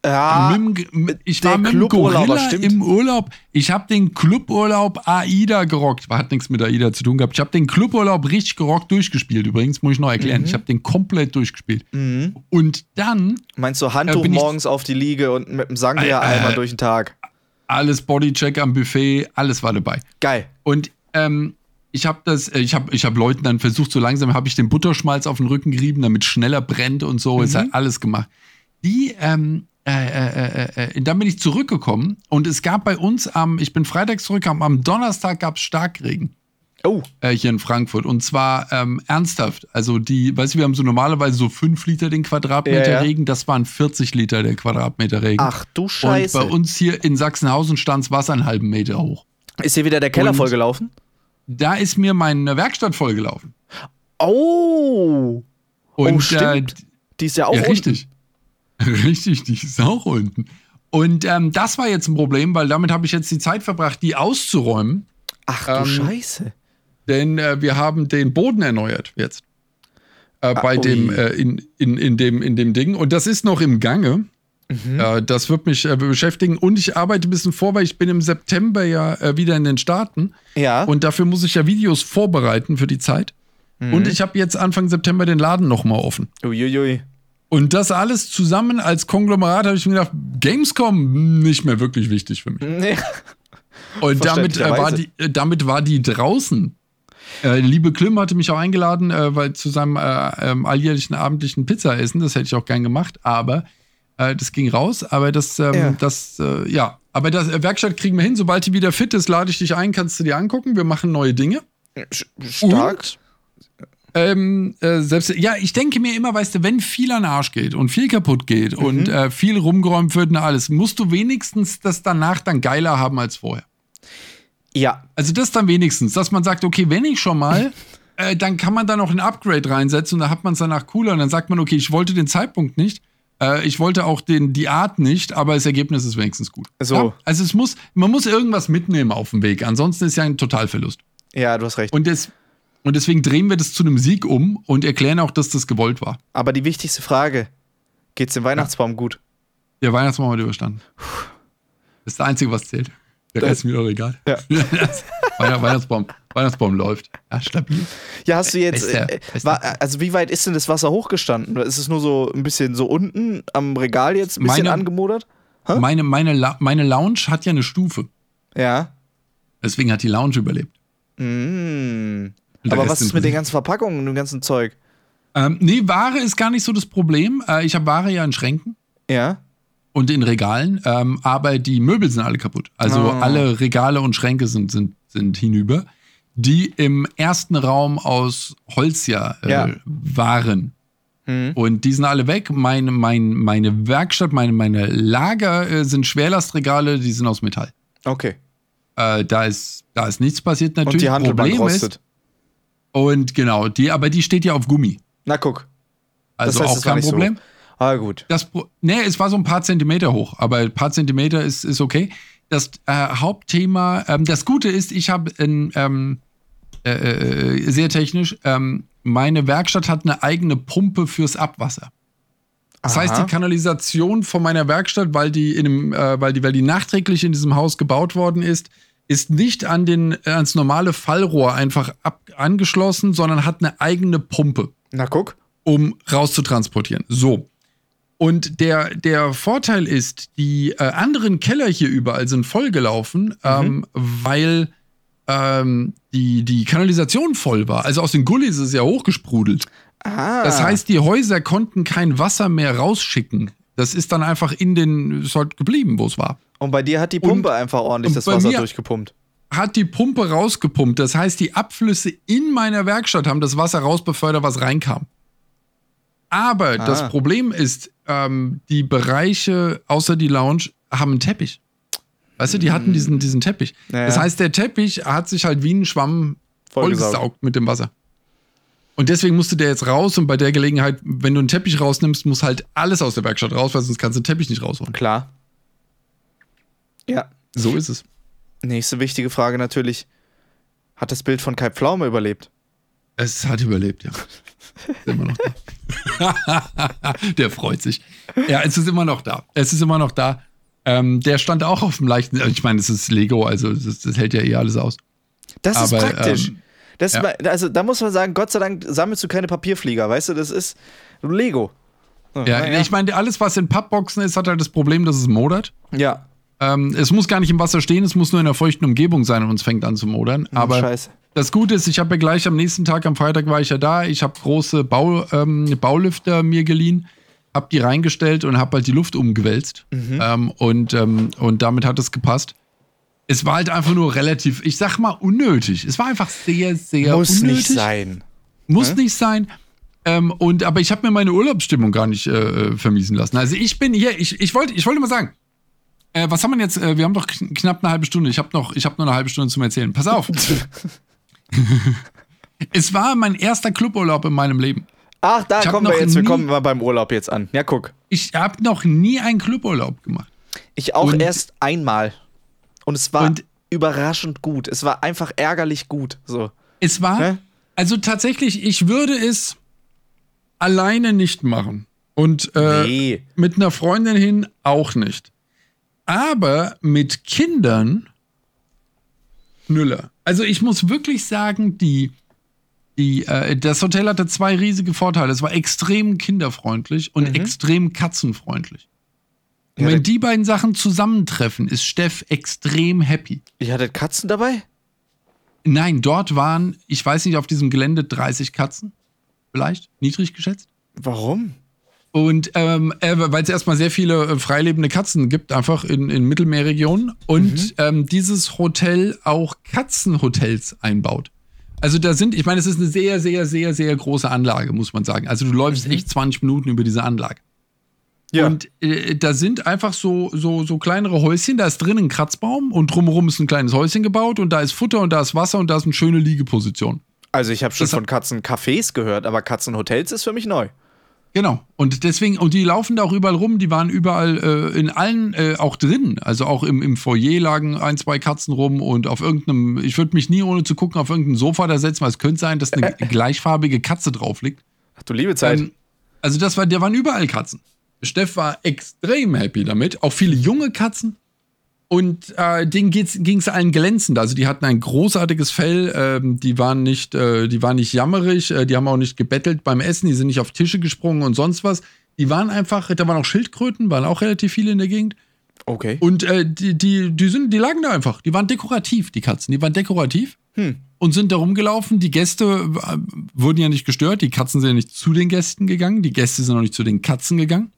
Ja, mit, ich war mit dem Gorilla im Urlaub. Ich habe den Cluburlaub AIDA gerockt. Hat nichts mit AIDA zu tun gehabt. Ich habe den Cluburlaub richtig gerockt durchgespielt. Übrigens, muss ich noch erklären. Mhm. Ich habe den komplett durchgespielt. Mhm. Und dann. Meinst du Handtuch äh, morgens auf die Liege und mit dem Sangria-Eimer äh, durch den Tag? Alles Bodycheck am Buffet, alles war dabei. Geil. Und ähm, ich habe das, äh, ich habe ich hab Leuten dann versucht, so langsam habe ich den Butterschmalz auf den Rücken gerieben, damit schneller brennt und so. Mhm. Ist halt alles gemacht. Die ähm, äh, äh, äh, äh, dann bin ich zurückgekommen und es gab bei uns am, ich bin freitags zurückgekommen, am Donnerstag gab es Starkregen. Oh. Äh, hier in Frankfurt. Und zwar ähm, ernsthaft. Also die, weißt du, wir haben so normalerweise so 5 Liter den Quadratmeter ja, ja. Regen, das waren 40 Liter der Quadratmeter Regen. Ach du Scheiße. Und bei uns hier in Sachsenhausen stand das Wasser einen halben Meter hoch. Ist hier wieder der Keller vollgelaufen? Da ist mir meine Werkstatt vollgelaufen. Oh. Und, oh, stimmt. Äh, die ist ja auch ja, richtig. Richtig, die ist auch unten. Und ähm, das war jetzt ein Problem, weil damit habe ich jetzt die Zeit verbracht, die auszuräumen. Ach du ähm, Scheiße. Denn äh, wir haben den Boden erneuert jetzt. Äh, ah, bei ui. dem, äh, in, in, in, dem, in dem Ding. Und das ist noch im Gange. Mhm. Äh, das wird mich äh, beschäftigen. Und ich arbeite ein bisschen vor, weil ich bin im September ja äh, wieder in den Staaten. Ja. Und dafür muss ich ja Videos vorbereiten für die Zeit. Mhm. Und ich habe jetzt Anfang September den Laden nochmal offen. Uiuiui. Und das alles zusammen als Konglomerat habe ich mir gedacht, Gamescom nicht mehr wirklich wichtig für mich. Nee. Und damit, äh, war die, äh, damit war die draußen. Äh, liebe Klim hatte mich auch eingeladen, äh, weil zu seinem äh, ähm, alljährlichen abendlichen Pizzaessen, das hätte ich auch gern gemacht, aber äh, das ging raus. Aber das, ähm, ja. das, ja, aber das Werkstatt kriegen wir hin. Sobald die wieder fit ist, lade ich dich ein, kannst du dir angucken. Wir machen neue Dinge. Stark. Und ähm, äh, selbst, ja, ich denke mir immer, weißt du, wenn viel an den Arsch geht und viel kaputt geht mhm. und äh, viel rumgeräumt wird und alles, musst du wenigstens das danach dann geiler haben als vorher. Ja. Also das dann wenigstens, dass man sagt, okay, wenn ich schon mal, äh, dann kann man da noch ein Upgrade reinsetzen und dann hat man es danach cooler und dann sagt man, okay, ich wollte den Zeitpunkt nicht, äh, ich wollte auch den, die Art nicht, aber das Ergebnis ist wenigstens gut. So. Ja? Also es muss, man muss irgendwas mitnehmen auf dem Weg, ansonsten ist ja ein Totalverlust. Ja, du hast recht. Und das, und deswegen drehen wir das zu einem Sieg um und erklären auch, dass das gewollt war. Aber die wichtigste Frage: Geht's dem Weihnachtsbaum ja. gut? Der Weihnachtsbaum hat überstanden. Das ist das Einzige, was zählt. Der Rest ist mir doch egal. Ja. Weihnachtsbaum, Weihnachtsbaum läuft. Ja, stabil. Ja, hast du jetzt. Der, äh, also, wie weit ist denn das Wasser hochgestanden? Ist es nur so ein bisschen so unten am Regal jetzt ein bisschen meine, angemodert? Meine, meine, meine Lounge hat ja eine Stufe. Ja. Deswegen hat die Lounge überlebt. Mm. Aber was ist mit den ganzen Verpackungen und dem ganzen Zeug? Ähm, nee, Ware ist gar nicht so das Problem. Äh, ich habe Ware ja in Schränken. Ja. Und in Regalen. Ähm, aber die Möbel sind alle kaputt. Also oh. alle Regale und Schränke sind, sind, sind hinüber. Die im ersten Raum aus Holz ja, äh, ja. waren. Mhm. Und die sind alle weg. Meine, mein, meine Werkstatt, meine, meine Lager äh, sind Schwerlastregale, die sind aus Metall. Okay. Äh, da, ist, da ist nichts passiert natürlich. Und die Handelbank Problem rostet. Ist, und genau, die, aber die steht ja auf Gummi. Na guck. Also das heißt, auch kein Problem. So. Ah, gut. Das, nee, es war so ein paar Zentimeter hoch, aber ein paar Zentimeter ist, ist okay. Das äh, Hauptthema, ähm, das Gute ist, ich habe ähm, äh, äh, sehr technisch, ähm, meine Werkstatt hat eine eigene Pumpe fürs Abwasser. Das Aha. heißt, die Kanalisation von meiner Werkstatt, weil die, in dem, äh, weil, die, weil die nachträglich in diesem Haus gebaut worden ist, ist nicht an den, äh, ans normale Fallrohr einfach ab, angeschlossen, sondern hat eine eigene Pumpe. Na guck. Um rauszutransportieren. So. Und der, der Vorteil ist, die äh, anderen Keller hier überall sind vollgelaufen, mhm. ähm, weil ähm, die, die Kanalisation voll war. Also aus den Gullis ist es ja hochgesprudelt. Ah. Das heißt, die Häuser konnten kein Wasser mehr rausschicken. Das ist dann einfach in den, ist halt geblieben, wo es war. Und bei dir hat die Pumpe und, einfach ordentlich das Wasser durchgepumpt. Hat die Pumpe rausgepumpt. Das heißt, die Abflüsse in meiner Werkstatt haben das Wasser rausbefördert, was reinkam. Aber ah. das Problem ist, ähm, die Bereiche außer die Lounge haben einen Teppich. Weißt du, die hatten diesen, diesen Teppich. Naja. Das heißt, der Teppich hat sich halt wie ein Schwamm vollgesaugt mit dem Wasser. Und deswegen musste der jetzt raus und bei der Gelegenheit, wenn du einen Teppich rausnimmst, muss halt alles aus der Werkstatt raus, weil sonst kannst du den Teppich nicht rausholen. Klar. Ja. So ist es. Nächste wichtige Frage natürlich: Hat das Bild von Kai Pflaume überlebt? Es hat überlebt, ja. ist immer noch da. der freut sich. Ja, es ist immer noch da. Es ist immer noch da. Ähm, der stand auch auf dem leichten. Ich meine, es ist Lego, also das, das hält ja eh alles aus. Das Aber, ist praktisch. Ähm, das, ja. Also da muss man sagen, Gott sei Dank sammelst du keine Papierflieger, weißt du, das ist Lego. ja, ja, ich meine, alles, was in Pappboxen ist, hat halt das Problem, dass es modert. Ja. Ähm, es muss gar nicht im Wasser stehen, es muss nur in einer feuchten Umgebung sein und es fängt an zu modern. Aber Scheiße. das Gute ist, ich habe ja gleich am nächsten Tag, am Freitag war ich ja da, ich habe große Bau, ähm, Baulüfter mir geliehen, habe die reingestellt und habe halt die Luft umgewälzt. Mhm. Ähm, und, ähm, und damit hat es gepasst. Es war halt einfach nur relativ, ich sag mal, unnötig. Es war einfach sehr, sehr Muss unnötig. nicht sein. Muss hm? nicht sein. Ähm, und, aber ich habe mir meine Urlaubsstimmung gar nicht äh, vermiesen lassen. Also ich bin hier, ich, ich wollte ich wollte mal sagen, äh, was haben wir jetzt? Äh, wir haben doch knapp eine halbe Stunde. Ich habe noch, hab nur eine halbe Stunde zum Erzählen. Pass auf. es war mein erster Cluburlaub in meinem Leben. Ach, da kommen wir jetzt. Wir kommen mal beim Urlaub jetzt an. Ja, guck. Ich habe noch nie einen Cluburlaub gemacht. Ich auch und erst einmal. Und es war und überraschend gut. Es war einfach ärgerlich gut. So. Es war, ne? also tatsächlich, ich würde es alleine nicht machen. Und äh, nee. mit einer Freundin hin auch nicht. Aber mit Kindern Nüller. Also ich muss wirklich sagen, die, die, äh, das Hotel hatte zwei riesige Vorteile. Es war extrem kinderfreundlich und mhm. extrem katzenfreundlich. Und wenn die beiden Sachen zusammentreffen, ist Steff extrem happy. Ihr hattet Katzen dabei? Nein, dort waren, ich weiß nicht, auf diesem Gelände 30 Katzen. Vielleicht, niedrig geschätzt. Warum? Und ähm, äh, weil es erstmal sehr viele äh, freilebende Katzen gibt, einfach in, in Mittelmeerregionen. Und mhm. ähm, dieses Hotel auch Katzenhotels einbaut. Also da sind, ich meine, es ist eine sehr, sehr, sehr, sehr große Anlage, muss man sagen. Also du läufst mhm. echt 20 Minuten über diese Anlage. Ja. Und äh, da sind einfach so, so, so kleinere Häuschen, da ist drin ein Kratzbaum und drumherum ist ein kleines Häuschen gebaut und da ist Futter und da ist Wasser und da ist eine schöne Liegeposition. Also ich habe schon das von Katzencafés gehört, aber Katzenhotels ist für mich neu. Genau. Und deswegen, und die laufen da auch überall rum, die waren überall äh, in allen äh, auch drin. Also auch im, im Foyer lagen ein, zwei Katzen rum und auf irgendeinem, ich würde mich nie ohne zu gucken auf irgendein Sofa da setzen, weil es könnte sein, dass eine gleichfarbige Katze drauf liegt. Ach du liebe Zeit. Ähm, also das war, da waren überall Katzen. Steff war extrem happy damit. Auch viele junge Katzen. Und äh, denen ging es allen glänzend. Also die hatten ein großartiges Fell, ähm, die waren nicht, äh, die waren nicht jammerig, äh, die haben auch nicht gebettelt beim Essen, die sind nicht auf Tische gesprungen und sonst was. Die waren einfach, da waren auch Schildkröten, waren auch relativ viele in der Gegend. Okay. Und äh, die, die, die, sind, die lagen da einfach. Die waren dekorativ, die Katzen. Die waren dekorativ hm. und sind da rumgelaufen. Die Gäste äh, wurden ja nicht gestört. Die Katzen sind ja nicht zu den Gästen gegangen. Die Gäste sind auch nicht zu den Katzen gegangen.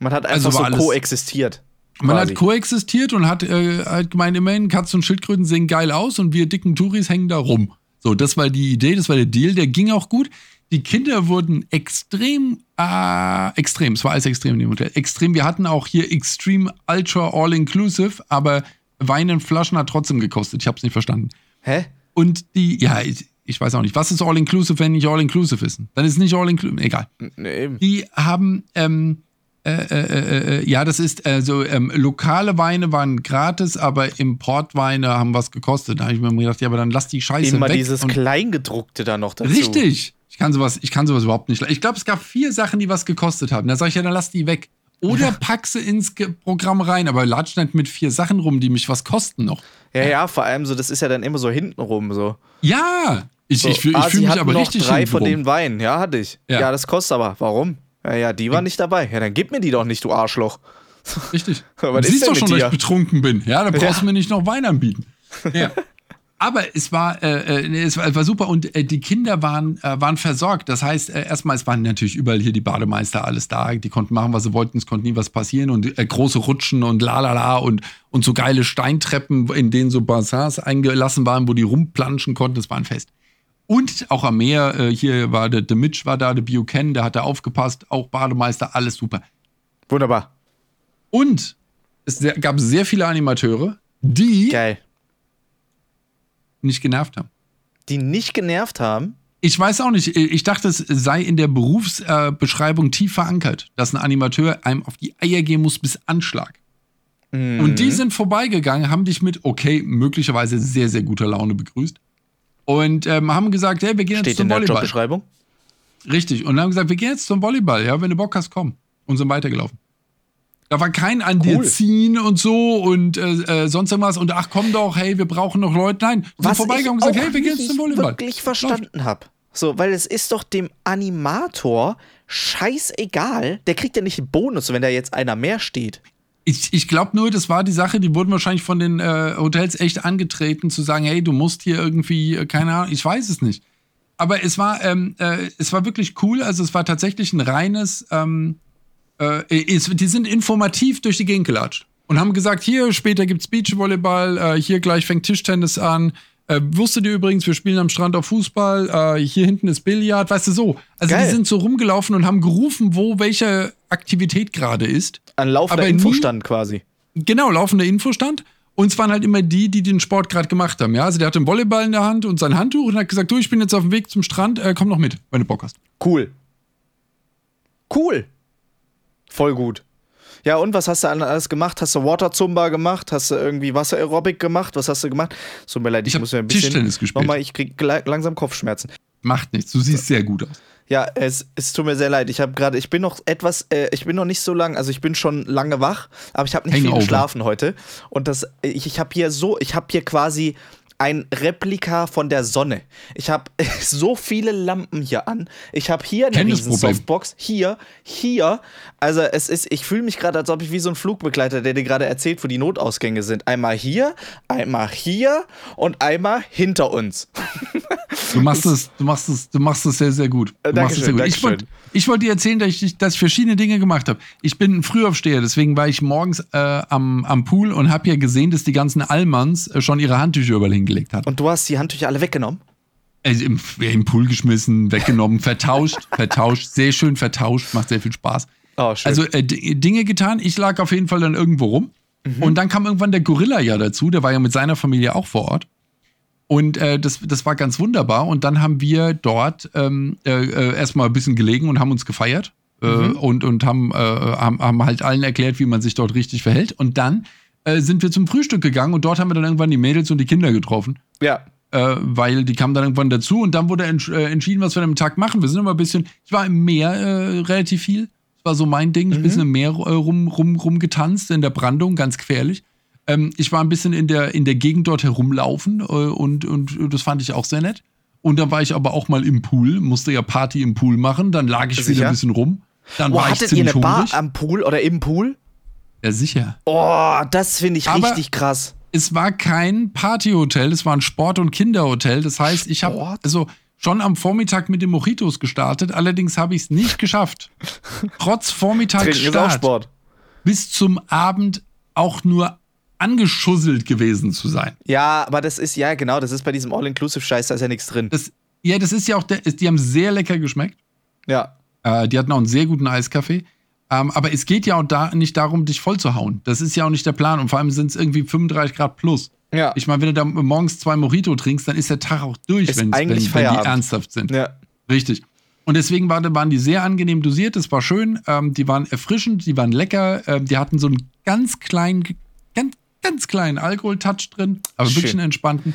Man hat einfach also so koexistiert. Man hat koexistiert und hat, äh, hat gemeint, immerhin, Katzen und Schildkröten sehen geil aus und wir dicken Touris hängen da rum. So, das war die Idee, das war der Deal, der ging auch gut. Die Kinder wurden extrem, äh, extrem, es war alles extrem in dem Hotel, extrem. Wir hatten auch hier Extreme Ultra All-Inclusive, aber Wein in Flaschen hat trotzdem gekostet. Ich hab's nicht verstanden. Hä? Und die, ja, ich, ich weiß auch nicht, was ist All-Inclusive, wenn nicht All-Inclusive ist? Dann ist es nicht All-Inclusive, egal. Nee. Die haben, ähm, Äh, äh, äh, äh, ja, das ist also ähm, lokale Weine waren gratis, aber Importweine haben was gekostet. Da habe ich mir gedacht, ja, aber dann lass die Scheiße Immer weg. dieses Kleingedruckte da noch dazu. Richtig. Ich kann sowas, ich kann sowas überhaupt nicht. Ich glaube, es gab vier Sachen, die was gekostet haben. Da sage ich ja, dann lass die weg. Oder pack sie ins Programm rein, aber latsch nicht mit vier Sachen rum, die mich was kosten noch. Ja, ja, vor allem so, das ist ja dann immer so hintenrum so. Ja, ich, so, ich, ich, ah, fühle mich aber noch richtig drei von den Weinen, ja, hatte ich. Ja. ja, das kostet aber. Warum? Ja, ja, die war nicht dabei. Ja, dann gib mir die doch nicht, du Arschloch. Richtig. du siehst doch schon, dass ich betrunken bin. Ja, dann brauchst ja. du mir nicht noch Wein anbieten. Ja. Aber es war, äh, äh es war, war super und äh, die Kinder waren, äh, waren versorgt. Das heißt, äh, erstmal, es waren natürlich überall hier die Bademeister, alles da. Die konnten machen, was sie wollten, es konnte nie was passieren und äh, große Rutschen und la la la und, und so geile Steintreppen, in denen so Bassins eingelassen waren, wo die rumplanschen konnten. Das war ein Fest. Und auch am Meer, hier war der, der Mitch war da, der Bioken, der hat da aufgepasst, auch Bademeister, alles super. Wunderbar. Und es gab sehr viele Animateure, die Geil nicht genervt haben. Die nicht genervt haben? Ich weiß auch nicht. Ich dachte, es sei in der Berufsbeschreibung tief verankert, dass ein Animateur einem auf die Eier gehen muss bis Anschlag. Mhm. Und die sind vorbeigegangen, haben dich mit, okay, möglicherweise sehr, sehr guter Laune begrüßt. Und ähm, haben gesagt, hey, wir gehen Steht jetzt zum in der Volleyball. Jobbeschreibung? Richtig. Und haben gesagt, wir gehen jetzt zum Volleyball. Ja, wenn du Bock hast, komm. Und sind weitergelaufen. Da war kein an cool. dir ziehen und so und äh, äh, sonst irgendwas und ach komm doch, hey, wir brauchen noch Leute. Nein, sind vorbeigegangen und gesagt, hey, wir gehen zum Volleyball. Was ich wirklich verstanden habe. So, weil es ist doch dem Animator scheißegal. Der kriegt ja nicht einen Bonus, wenn da jetzt einer mehr steht. Ich, ich glaube nur, das war die Sache, die wurden wahrscheinlich von den äh, Hotels echt angetreten, zu sagen, hey, du musst hier irgendwie, äh, keine Ahnung, ich weiß es nicht. Aber es war, ähm, äh, es war wirklich cool. Also es war tatsächlich ein reines ähm, äh, ist, die sind informativ durch die Gegend gelatscht und haben gesagt, hier später gibt's Beachvolleyball, äh, hier gleich fängt Tischtennis an. Äh, wusstet ihr übrigens, wir spielen am Strand auf Fußball, äh, hier hinten ist Billard, weißt du so. Also Geil. die sind so rumgelaufen und haben gerufen, wo welche Aktivität gerade ist. Ein laufender Infostand quasi. Genau, laufender Infostand. Und es waren halt immer die, die den Sport gerade gemacht haben. Ja, also der hatte einen Volleyball in der Hand und sein Handtuch und hat gesagt, du, ich bin jetzt auf dem Weg zum Strand, äh, komm noch mit, wenn du Bock hast. Cool. Cool. Voll gut. Ja, und was hast du alles gemacht? Hast du Waterzumba gemacht? Hast du irgendwie Wasser-Aerobic gemacht? Was hast du gemacht? So mir leid, ich, ich muss ja ein bisschen. Tischtennis gespielt. Nochmal, ich krieg langsam Kopfschmerzen. Macht nichts, du siehst sehr gut aus. Ja, es, es tut mir sehr leid. Ich habe gerade, ich bin noch etwas, äh, ich bin noch nicht so lang, also ich bin schon lange wach, aber ich habe nicht Hangover. viel geschlafen heute. Und das, ich, ich habe hier so, ich habe hier quasi ein Replika von der Sonne. Ich habe so viele Lampen hier an. Ich habe hier eine riesen Softbox, hier, hier. Also es ist, ich fühle mich gerade, als ob ich wie so ein Flugbegleiter, der dir gerade erzählt, wo die Notausgänge sind. Einmal hier, einmal hier und einmal hinter uns. Du machst es, du machst es, du machst es sehr, sehr gut. Du es sehr gut. Ich wollte wollt dir erzählen, dass ich, dass ich verschiedene Dinge gemacht habe. Ich bin ein Frühaufsteher, deswegen war ich morgens äh, am, am Pool und habe ja gesehen, dass die ganzen Allmanns äh, schon ihre Handtücher überall hingelegt haben. Und du hast die Handtücher alle weggenommen? Also im, im Pool geschmissen, weggenommen, vertauscht, vertauscht, sehr schön vertauscht, macht sehr viel Spaß. Oh. Also äh, Dinge getan. Ich lag auf jeden Fall dann irgendwo rum. Mhm. Und dann kam irgendwann der Gorilla ja dazu, der war ja mit seiner Familie auch vor Ort. Und äh, das, das war ganz wunderbar. Und dann haben wir dort ähm, äh, äh erstmal ein bisschen gelegen und haben uns gefeiert. Äh, mhm. und, und haben, äh, haben, haben halt allen erklärt, wie man sich dort richtig verhält. Und dann äh, sind wir zum Frühstück gegangen und dort haben wir dann irgendwann die Mädels und die Kinder getroffen. Ja. weil die kamen dann irgendwann dazu und dann wurde entsch entschieden, was wir an dem Tag machen. Wir sind immer ein bisschen, ich war im Meer relativ viel. Das war so mein Ding. Ich mhm. bin im Meer rum, rum, rumgetanzt in der Brandung, ganz gefährlich. Ähm, ich war ein bisschen in der, in der Gegend dort herumlaufen äh, und, und das fand ich auch sehr nett. Und dann war ich aber auch mal im Pool, musste ja Party im Pool machen, dann lag ich Sicher? wieder ein bisschen rum. Dann oh, war hattet ich ihr eine Bar am Pool oder im Pool? Ja, sicher. Oh, das finde ich aber richtig krass. Es war kein Partyhotel, es war ein Sport- und Kinderhotel. Das heißt, ich habe also schon am Vormittag mit den Mojitos gestartet, allerdings habe ich es nicht geschafft. Trotz Vormittagsstart bis zum Abend auch nur angeschusselt gewesen zu sein. Ja, aber das ist, ja, genau, das ist bei diesem All-Inclusive-Scheiß, da ist ja nichts drin. Das, ja, das ist ja auch, der, die haben sehr lecker geschmeckt. Ja. Äh, die hatten auch einen sehr guten Eiskaffee. Ähm, aber es geht ja auch da nicht darum, dich voll zu hauen. Das ist ja auch nicht der Plan. Und vor allem sind es irgendwie 35 Grad plus. Ja. Ich meine, wenn du da morgens zwei Mojito trinkst, dann ist der Tag auch durch, wenn, wenn, wenn die ernsthaft sind. Ja. Richtig. Und deswegen waren die sehr angenehm dosiert, das war schön. Ähm, die waren erfrischend, die waren lecker. Ähm, die hatten so einen ganz kleinen, ganz, ganz kleinen Alkohol-Touch drin, aber schön. wirklich einen entspannten.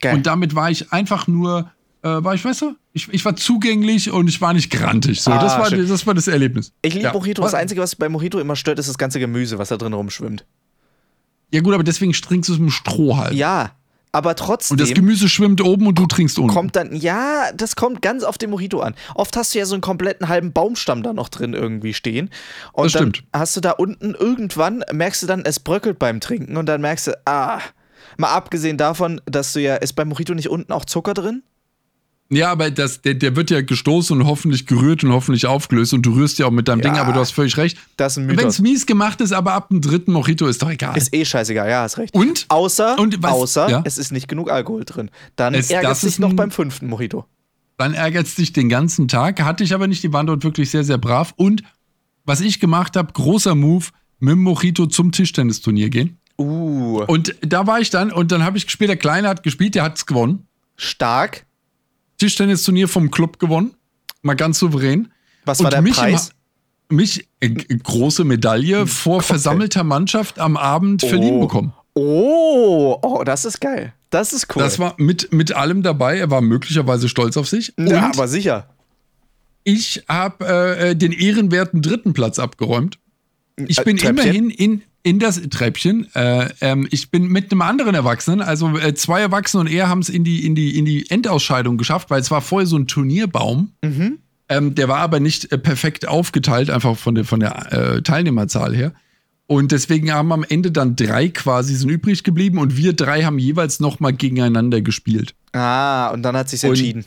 Geil. Und damit war ich einfach nur, äh, war ich, weißt du, ich, ich war zugänglich und ich war nicht grantig. So, ah, das, war, das war das Erlebnis. Ich liebe ja. Mojito. Das Einzige, was bei Mojito immer stört, ist das ganze Gemüse, was da drin rumschwimmt. Ja, gut, aber deswegen trinkst du es mit Stroh halt. Ja, aber trotzdem. Und das Gemüse schwimmt oben und du trinkst unten. Kommt dann, ja, das kommt ganz auf den Mojito an. Oft hast du ja so einen kompletten halben Baumstamm da noch drin irgendwie stehen. Und das dann stimmt. hast du da unten irgendwann, merkst du dann, es bröckelt beim Trinken und dann merkst du, ah, mal abgesehen davon, dass du ja, ist beim Mojito nicht unten auch Zucker drin? Ja, aber das, der, der wird ja gestoßen und hoffentlich gerührt und hoffentlich aufgelöst und du rührst ja auch mit deinem ja, Ding, aber du hast völlig recht. Das ist ein Wenn es mies gemacht ist, aber ab dem dritten Mojito ist doch egal. Ist eh scheißegal, ja, hast recht. Und? Außer, und was, außer ja? es ist nicht genug Alkohol drin. Dann ärgert es dich noch beim fünften Mojito. Dann ärgert es dich den ganzen Tag. Hatte ich aber nicht, die waren dort wirklich sehr, sehr brav. Und was ich gemacht habe, großer Move, mit dem Mojito zum Tischtennisturnier gehen. Uh. Und da war ich dann und dann habe ich gespielt, der Kleine hat gespielt, der hat es gewonnen. Stark. Tischtennisturnier vom Club gewonnen. Mal ganz souverän. Was war der Preis? Im, mich äh, große Medaille vor Cocktail. versammelter Mannschaft am Abend oh. verliehen bekommen. Oh, oh, das ist geil. Das ist cool. Das war mit, mit allem dabei. Er war möglicherweise stolz auf sich. Ja, aber sicher. Ich habe äh, den ehrenwerten dritten Platz abgeräumt. Ich äh, bin Treppchen? immerhin in, in das Treppchen. Äh, ähm, ich bin mit einem anderen Erwachsenen, also äh, zwei Erwachsene und er haben es in die, in, die, in die Endausscheidung geschafft, weil es war vorher so ein Turnierbaum. Mhm. Ähm, der war aber nicht äh, perfekt aufgeteilt, einfach von der, von der äh, Teilnehmerzahl her. Und deswegen haben am Ende dann drei quasi sind übrig geblieben und wir drei haben jeweils nochmal gegeneinander gespielt. Ah, und dann hat sich entschieden.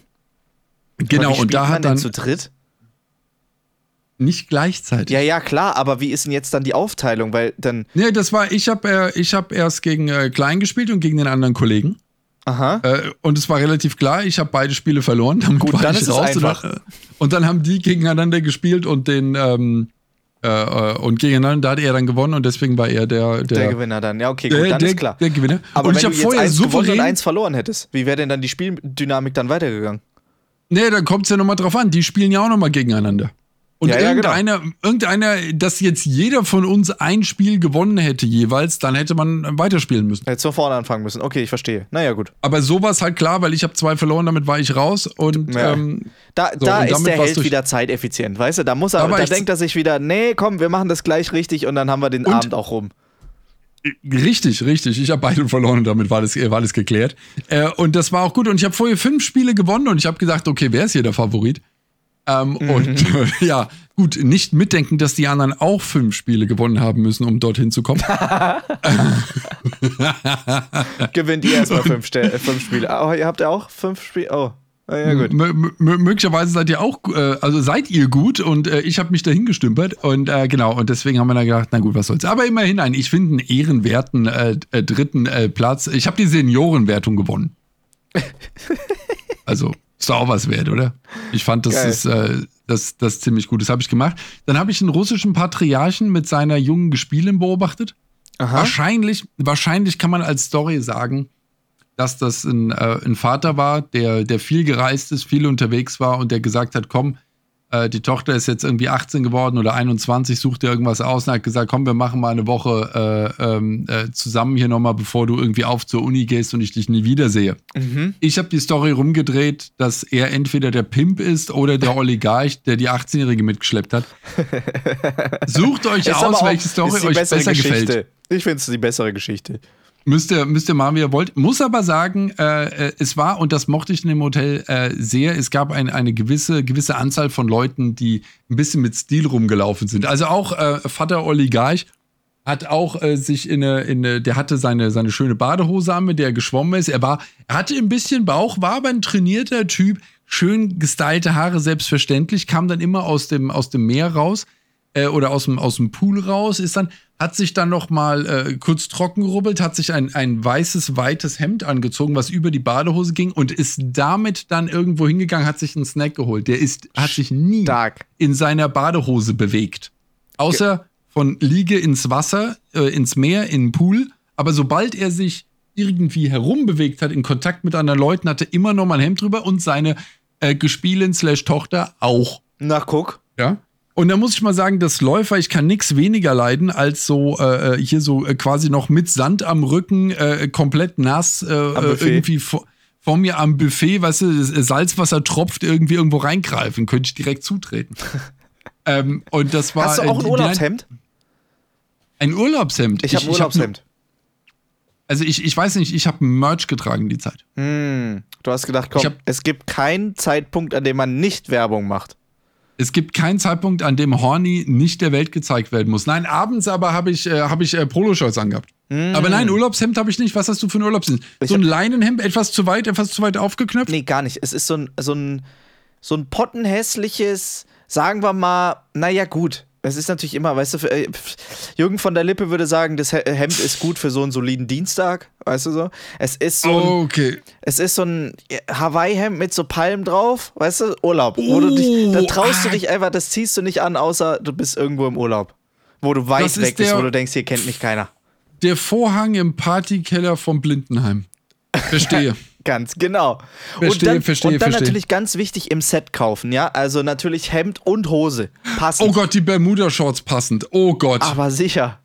Genau, und da hat dann zu dritt nicht gleichzeitig. Ja, ja, klar, aber wie ist denn jetzt dann die Aufteilung? Weil dann. Nee, das war, ich habe äh, hab erst gegen äh, Klein gespielt und gegen den anderen Kollegen. Aha. Äh, und es war relativ klar, ich habe beide Spiele verloren. Damit Gut, dann ist raus. es einfach. Und, und dann haben die gegeneinander gespielt und den. Ähm, äh, äh, und gegeneinander, da hat er dann gewonnen und deswegen war er der. Der, der Gewinner dann, ja, okay, gut, der, dann der, ist klar. Der Gewinner. Aber und wenn ich habe vorher eins souverän und eins verloren hättest, wie wäre denn dann die Spieldynamik dann weitergegangen? Nee, da kommt es ja nochmal drauf an. Die spielen ja auch nochmal gegeneinander. Und ja, irgendeiner, ja, genau. irgendeiner, dass jetzt jeder von uns ein Spiel gewonnen hätte jeweils, dann hätte man weiterspielen müssen. Hätte von vorne anfangen müssen. Okay, ich verstehe. Naja, gut. Aber so war es halt klar, weil ich habe zwei verloren, damit war ich raus. Und ja. ähm, da, so, da und ist der Held wieder zeiteffizient, weißt du? Da muss er, da, da denkt er sich wieder, nee, komm, wir machen das gleich richtig und dann haben wir den Abend auch rum. Richtig, richtig. Ich habe beide verloren und damit war das, war das geklärt. Äh, und das war auch gut. Und ich habe vorher fünf Spiele gewonnen und ich habe gesagt, okay, wer ist hier der Favorit? Ähm, mhm. Und äh, ja, gut, nicht mitdenken, dass die anderen auch fünf Spiele gewonnen haben müssen, um dorthin zu kommen. Gewinnt ihr erstmal fünf, fünf Spiele. Oh, ihr habt ja auch fünf Spiele. Oh. Ja, gut. möglicherweise seid ihr auch, äh, also seid ihr gut und äh, ich habe mich dahin gestümpert und äh, genau, und deswegen haben wir dann gedacht, na gut, was soll's. Aber immerhin, ein, ich finde einen ehrenwerten äh, äh, dritten äh, Platz. Ich habe die Seniorenwertung gewonnen. also ist doch auch was wert, oder? Ich fand, das Geil. ist äh, das, das ziemlich gut. Das habe ich gemacht. Dann habe ich einen russischen Patriarchen mit seiner jungen Gespielin beobachtet. Aha. Wahrscheinlich, wahrscheinlich kann man als Story sagen, dass das ein, äh, ein Vater war, der, der viel gereist ist, viel unterwegs war und der gesagt hat, komm, äh, die Tochter ist jetzt irgendwie 18 geworden oder 21, sucht dir irgendwas aus und hat gesagt, komm, wir machen mal eine Woche äh, ähm, äh, zusammen hier nochmal, bevor du irgendwie auf zur Uni gehst und ich dich nie wiedersehe. Mhm. Ich habe die Story rumgedreht, dass er entweder der Pimp ist oder der Oligarch, der die 18-Jährige mitgeschleppt hat. Sucht euch aus, welche Story euch besser Geschichte. gefällt. Ich finde es die bessere Geschichte. Müsst ihr, machen, wie ihr wollt. Muss aber sagen, äh, äh, es war, und das mochte ich in dem Hotel äh, sehr, es gab ein, eine gewisse, gewisse Anzahl von Leuten, die ein bisschen mit Stil rumgelaufen sind. Also auch äh, Vater Oligarch hat auch äh, sich in eine, in eine, der hatte seine, seine schöne Badehose an, mit der er geschwommen ist. Er war, er hatte ein bisschen Bauch, war aber ein trainierter Typ, schön gestylte Haare, selbstverständlich, kam dann immer aus dem, aus dem Meer raus äh, oder aus dem, aus dem Pool raus, ist dann, hat sich dann noch mal äh, kurz trocken gerubbelt, hat sich ein, ein weißes, weites Hemd angezogen, was über die Badehose ging und ist damit dann irgendwo hingegangen, hat sich einen Snack geholt. Der ist, hat sich nie Stark. in seiner Badehose bewegt. Außer von Liege ins Wasser, äh, ins Meer, in den Pool. Aber sobald er sich irgendwie herumbewegt hat, in Kontakt mit anderen Leuten, hatte immer noch mal ein Hemd drüber und seine äh, gespielen slash Tochter auch. Na, guck. Ja. Und da muss ich mal sagen, das Läufer, ich kann nichts weniger leiden, als so äh, äh hier so äh, quasi noch mit Sand am Rücken, äh, komplett nass, äh, äh irgendwie vor, vor, mir am Buffet, weißt du, Salzwasser tropft, irgendwie irgendwo reingreifen, könnte ich direkt zutreten. ähm, und das war. Hast du auch ein Urlaubshemd? Ein Urlaubshemd. Ich habe ein Urlaubshemd. Also ich, ich weiß nicht, ich habe Merch getragen die Zeit. Hm, du hast gedacht, komm, hab, es gibt keinen Zeitpunkt, an dem man nicht Werbung macht. Es gibt keinen Zeitpunkt, an dem Horny nicht der Welt gezeigt werden muss. Nein, abends aber habe ich, äh, hab ich äh, Poloshirts angehabt. Mm. Aber nein, Urlaubshemd habe ich nicht. Was hast du für ein Urlaubshemd? So ein Leinenhemd, etwas zu weit, etwas zu weit aufgeknöpft? Nee, gar nicht. Es ist so ein, so ein, so ein pottenhässliches, sagen wir mal, naja, gut. Es ist natürlich immer, weißt du, für, äh, Jürgen von der Lippe würde sagen, das Hemd ist gut für so einen soliden Dienstag, weißt du so? Es ist so ein, okay. es ist so ein Hawaii-Hemd mit so Palmen drauf, weißt du, Urlaub. Oh, du dich, da oh, traust du ah. dich einfach, das ziehst du nicht an, außer du bist irgendwo im Urlaub. Wo du weit weg bist, wo du denkst, hier kennt mich keiner. Der Vorhang im Partykeller vom Blindenheim. Verstehe. Ganz genau. Verstehe, und dann, verstehe, und dann verstehe. natürlich ganz wichtig im Set kaufen, ja? Also natürlich Hemd und Hose. Passend. Oh Gott, die Bermuda-Shorts passend. Oh Gott. Aber sicher.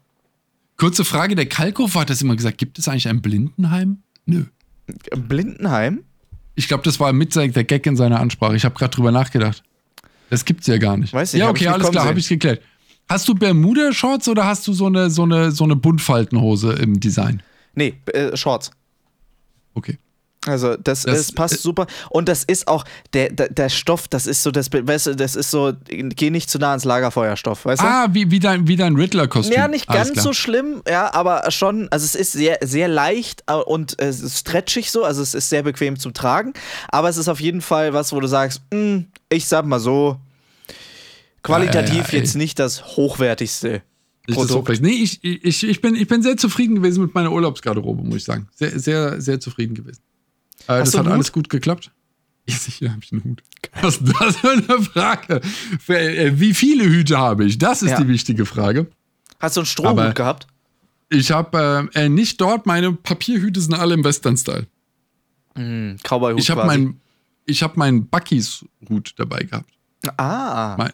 Kurze Frage, der Kalkow hat das immer gesagt. Gibt es eigentlich ein Blindenheim? Nö. Blindenheim? Ich glaube, das war mit der Gag in seiner Ansprache. Ich habe gerade drüber nachgedacht. Das gibt's ja gar nicht. Weiß nicht, ja, okay, alles klar, habe ich geklärt. Hast du Bermuda-Shorts oder hast du so eine, so eine, so eine Buntfaltenhose im Design? Nee, äh, Shorts. Okay. Also das, das ist, passt äh, super und das ist auch der, der, der, Stoff, das ist so das weißt du, das ist so geh nicht zu nah ans Lagerfeuerstoff, weißt du? Ah, wie, wie dein wie dein Riddler Kostüm. Ja, nicht ganz so schlimm, ja, aber schon, also es ist sehr sehr leicht und äh, stretchig so, also es ist sehr bequem zum tragen, aber es ist auf jeden Fall was, wo du sagst, mh, hm, ich sag mal so qualitativ ja, ja, ja, jetzt nicht das hochwertigste. Produkt. So nee, ich, ich, ich, bin, ich bin sehr zufrieden gewesen mit meiner Urlaubsgarderobe, muss ich sagen. Sehr, sehr, sehr zufrieden gewesen. Äh, das hat Hut? alles gut geklappt. Ja, sicher habe ich einen Hut. Was ist das für eine Frage? Äh, wie viele Hüte habe ich? Das ist ja. die wichtige Frage. Hast du einen Strohhut Aber gehabt? Ich habe äh, äh, nicht dort, meine Papierhüte sind alle im Western-Style. Mm, Cowboy-Hut Ich habe meinen hab mein Buckys-Hut dabei gehabt. Ah. Mein,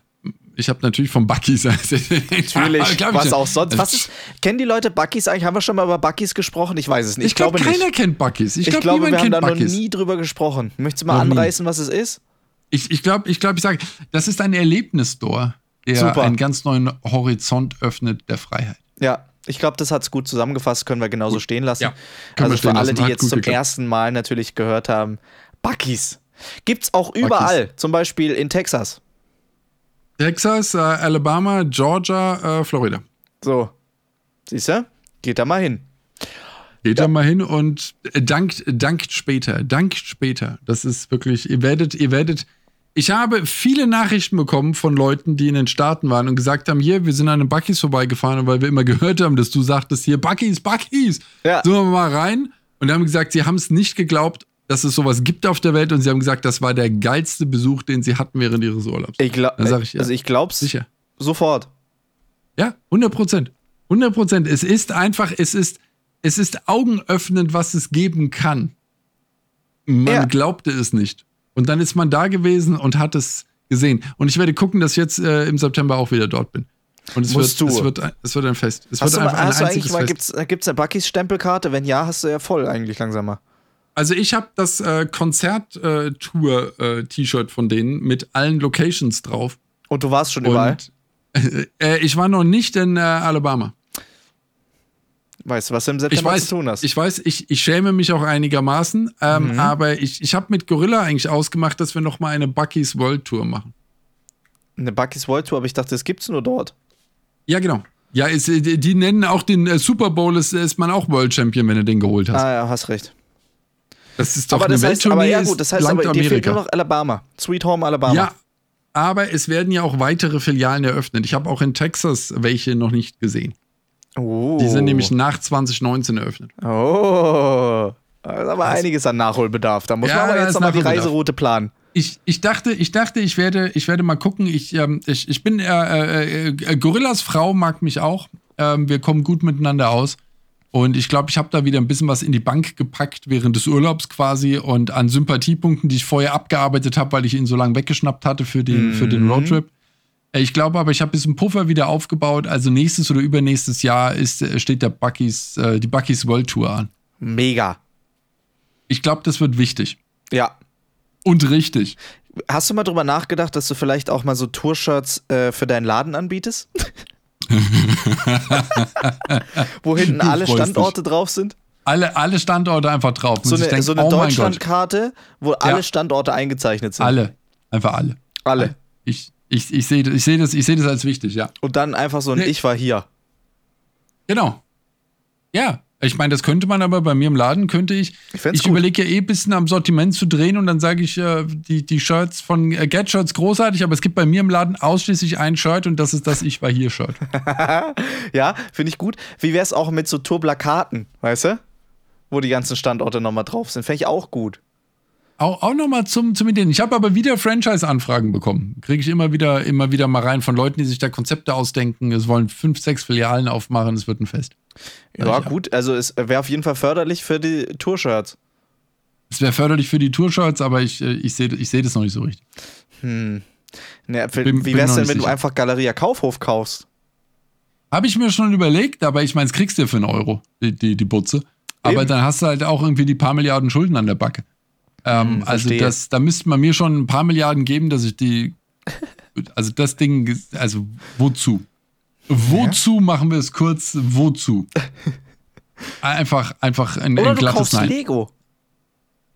ich habe natürlich von Buckys. natürlich, ja, was auch sonst. Was ist, kennen die Leute Buckys eigentlich? Haben wir schon mal über Buckys gesprochen? Ich weiß es nicht. Ich, ich glaube glaub, keiner kennt Buckys. Ich, glaub, ich glaube, wir haben da noch nie drüber gesprochen. Möchtest du mal noch anreißen, was es ist? Ich, ich glaube, ich, glaub, ich sage, das ist ein Erlebnisstore, der Super. einen ganz neuen Horizont öffnet der Freiheit. Ja, ich glaube, das hat es gut zusammengefasst, können wir genauso gut. stehen lassen. Ja, also für alle, die jetzt zum geklappt. ersten Mal natürlich gehört haben, Buckys. Gibt es auch überall, Buckys. zum Beispiel in Texas. Texas, äh, Alabama, Georgia, äh, Florida. So. Siehst du? Geht da mal hin. Geht ja. da mal hin und äh, dankt, dankt später. Dankt später. Das ist wirklich, ihr werdet, ihr werdet. Ich habe viele Nachrichten bekommen von Leuten, die in den Staaten waren und gesagt haben: Hier, wir sind an den Buckys vorbeigefahren, weil wir immer gehört haben, dass du sagtest: Hier, Buckys, Buckys. Ja. So, wir mal rein. Und haben gesagt, sie haben es nicht geglaubt dass es sowas gibt auf der Welt und sie haben gesagt, das war der geilste Besuch, den sie hatten während ihres Urlaubs. Ich glaub, ich, ja. Also ich glaub's sicher. Sofort. Ja, 100 Prozent. 100 Prozent. Es ist einfach, es ist, es ist augenöffnend, was es geben kann. Man ja. glaubte es nicht. Und dann ist man da gewesen und hat es gesehen. Und ich werde gucken, dass ich jetzt äh, im September auch wieder dort bin. Und es, wird, es, wird, es wird ein Fest. Es hast wird du, einfach hast ein du eigentlich mal, gibt's, gibt's eine Buckys Stempelkarte? Wenn ja, hast du ja voll eigentlich langsamer. Also ich habe das äh, Konzert-Tour-T-Shirt äh, von denen mit allen Locations drauf. Und du warst schon überall? Äh, ich war noch nicht in äh, Alabama. Weißt du, was du im September weiß, zu tun hast? Ich weiß, ich, ich schäme mich auch einigermaßen, ähm, mhm. aber ich, ich habe mit Gorilla eigentlich ausgemacht, dass wir noch mal eine Bucky's World Tour machen. Eine Bucky's World Tour, aber ich dachte, das gibt's nur dort. Ja, genau. Ja, ist, die, nennen auch den äh, Super Bowl, ist, ist man auch World Champion, wenn du den geholt hast. Ah ja, hast recht. Das ist doch aber eine das heißt, aber ja gut, das heißt aber dir fehlt nur noch Alabama. Sweet Home Alabama. Ja, aber es werden ja auch weitere Filialen eröffnet. Ich habe auch in Texas welche noch nicht gesehen. Oh. Die sind nämlich nach 2019 eröffnet. Oh. Da ist aber einiges an Nachholbedarf. Da muss ja, man aber jetzt nochmal die Reiseroute planen. Ich, ich, dachte, ich dachte, ich werde, ich werde mal gucken. Ich, ähm, ich, ich bin, äh, äh, äh, Gorillas Frau mag mich auch. Ähm, wir kommen gut miteinander aus. Und ich glaube, ich habe da wieder ein bisschen was in die Bank gepackt während des Urlaubs quasi und an Sympathiepunkten, die ich vorher abgearbeitet habe, weil ich ihn so lange weggeschnappt hatte für den, mhm. für den Roadtrip. Äh, ich glaube aber, ich habe ein bisschen Puffer wieder aufgebaut. Also nächstes oder übernächstes Jahr ist, äh, steht der Bucky's, äh, die Bucky's World Tour an. Mega. Ich glaube, das wird wichtig. Ja. Und richtig. Hast du mal drüber nachgedacht, dass du vielleicht auch mal so Tour-Shirts äh, für deinen Laden anbietest? Wo hinten du alle Standorte dich. drauf sind? Alle, alle Standorte einfach drauf. So eine, so eine oh Deutschlandkarte, wo ja. alle Standorte eingezeichnet sind. Alle. Einfach alle. Alle. Ich, ich, ich sehe ich seh das, seh das als wichtig, ja. Und dann einfach so ein nee. Ich war hier. Genau. Ja, ich meine, das könnte man aber bei mir im Laden, könnte ich. Ich, ich überlege ja eh ein bisschen am Sortiment zu drehen und dann sage ich, äh, die, die Shirts von äh, Get Shirts großartig, aber es gibt bei mir im Laden ausschließlich ein Shirt und das ist das Ich war hier Shirt. ja, finde ich gut. Wie wäre es auch mit so Tourplakaten, weißt du? Wo die ganzen Standorte nochmal drauf sind. Fände ich auch gut. Auch, auch nochmal zum, zum Ideen. Ich habe aber wieder Franchise-Anfragen bekommen. Kriege ich immer wieder, immer wieder mal rein von Leuten, die sich da Konzepte ausdenken. Es wollen fünf, sechs Filialen aufmachen. Es wird ein Fest. Ja, ja. gut. Also es wäre auf jeden Fall förderlich für die Tour-Shirts. Es wäre förderlich für die Tour-Shirts, aber ich, äh, ich sehe ich seh das noch nicht so richtig. Hm. Naja, bin, wie wäre es denn, wenn sicher. du einfach Galeria Kaufhof kaufst? Habe ich mir schon überlegt, aber ich meine, es kriegst du ja für einen Euro, die, die, die Butze. Aber Eben. dann hast du halt auch irgendwie die paar Milliarden Schulden an der Backe. Ähm, hm, also das, da müsste man mir schon ein paar Milliarden geben, dass ich die, also das Ding, also wozu? Wozu ja? machen wir es kurz? Wozu? Einfach, einfach ein, Oder ein glattes du Nein. Lego.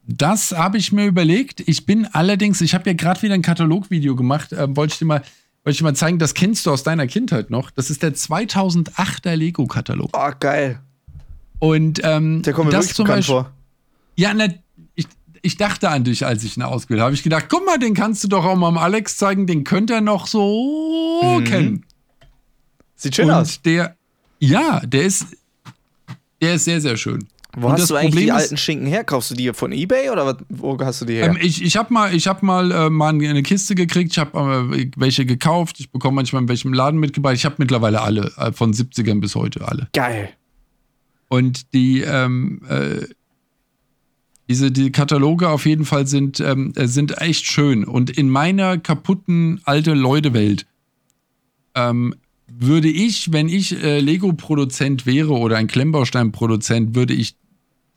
Das habe ich mir überlegt. Ich bin allerdings, ich habe ja gerade wieder ein Katalogvideo gemacht. Äh, wollte ich dir mal, wollte ich dir mal zeigen, das kennst du aus deiner Kindheit noch. Das ist der 2008er Lego-Katalog. Oh, geil. Und ähm, der kommt mir das zum Beispiel. Vor. Ja, ne, ich dachte an dich, als ich ihn ausgebildet habe. Ich gedacht, guck mal, den kannst du doch auch mal am Alex zeigen, den könnte er noch so mhm. kennen. Sieht schön Und aus. Der, ja, der ist, der ist sehr, sehr schön. Wo Und hast du eigentlich Problem die alten Schinken her? Kaufst du die von Ebay oder wo hast du die her? Ähm, ich ich habe mal, ich hab mal, äh, mal eine Kiste gekriegt, ich habe äh, welche gekauft, ich bekomme manchmal in welchem Laden mitgebracht. Ich habe mittlerweile alle, äh, von 70ern bis heute alle. Geil. Und die, ähm, äh, diese die Kataloge auf jeden Fall sind, ähm, äh, sind echt schön. Und in meiner kaputten alte Leute-Welt ähm, würde ich, wenn ich äh, Lego-Produzent wäre oder ein Klemmbaustein-Produzent, würde ich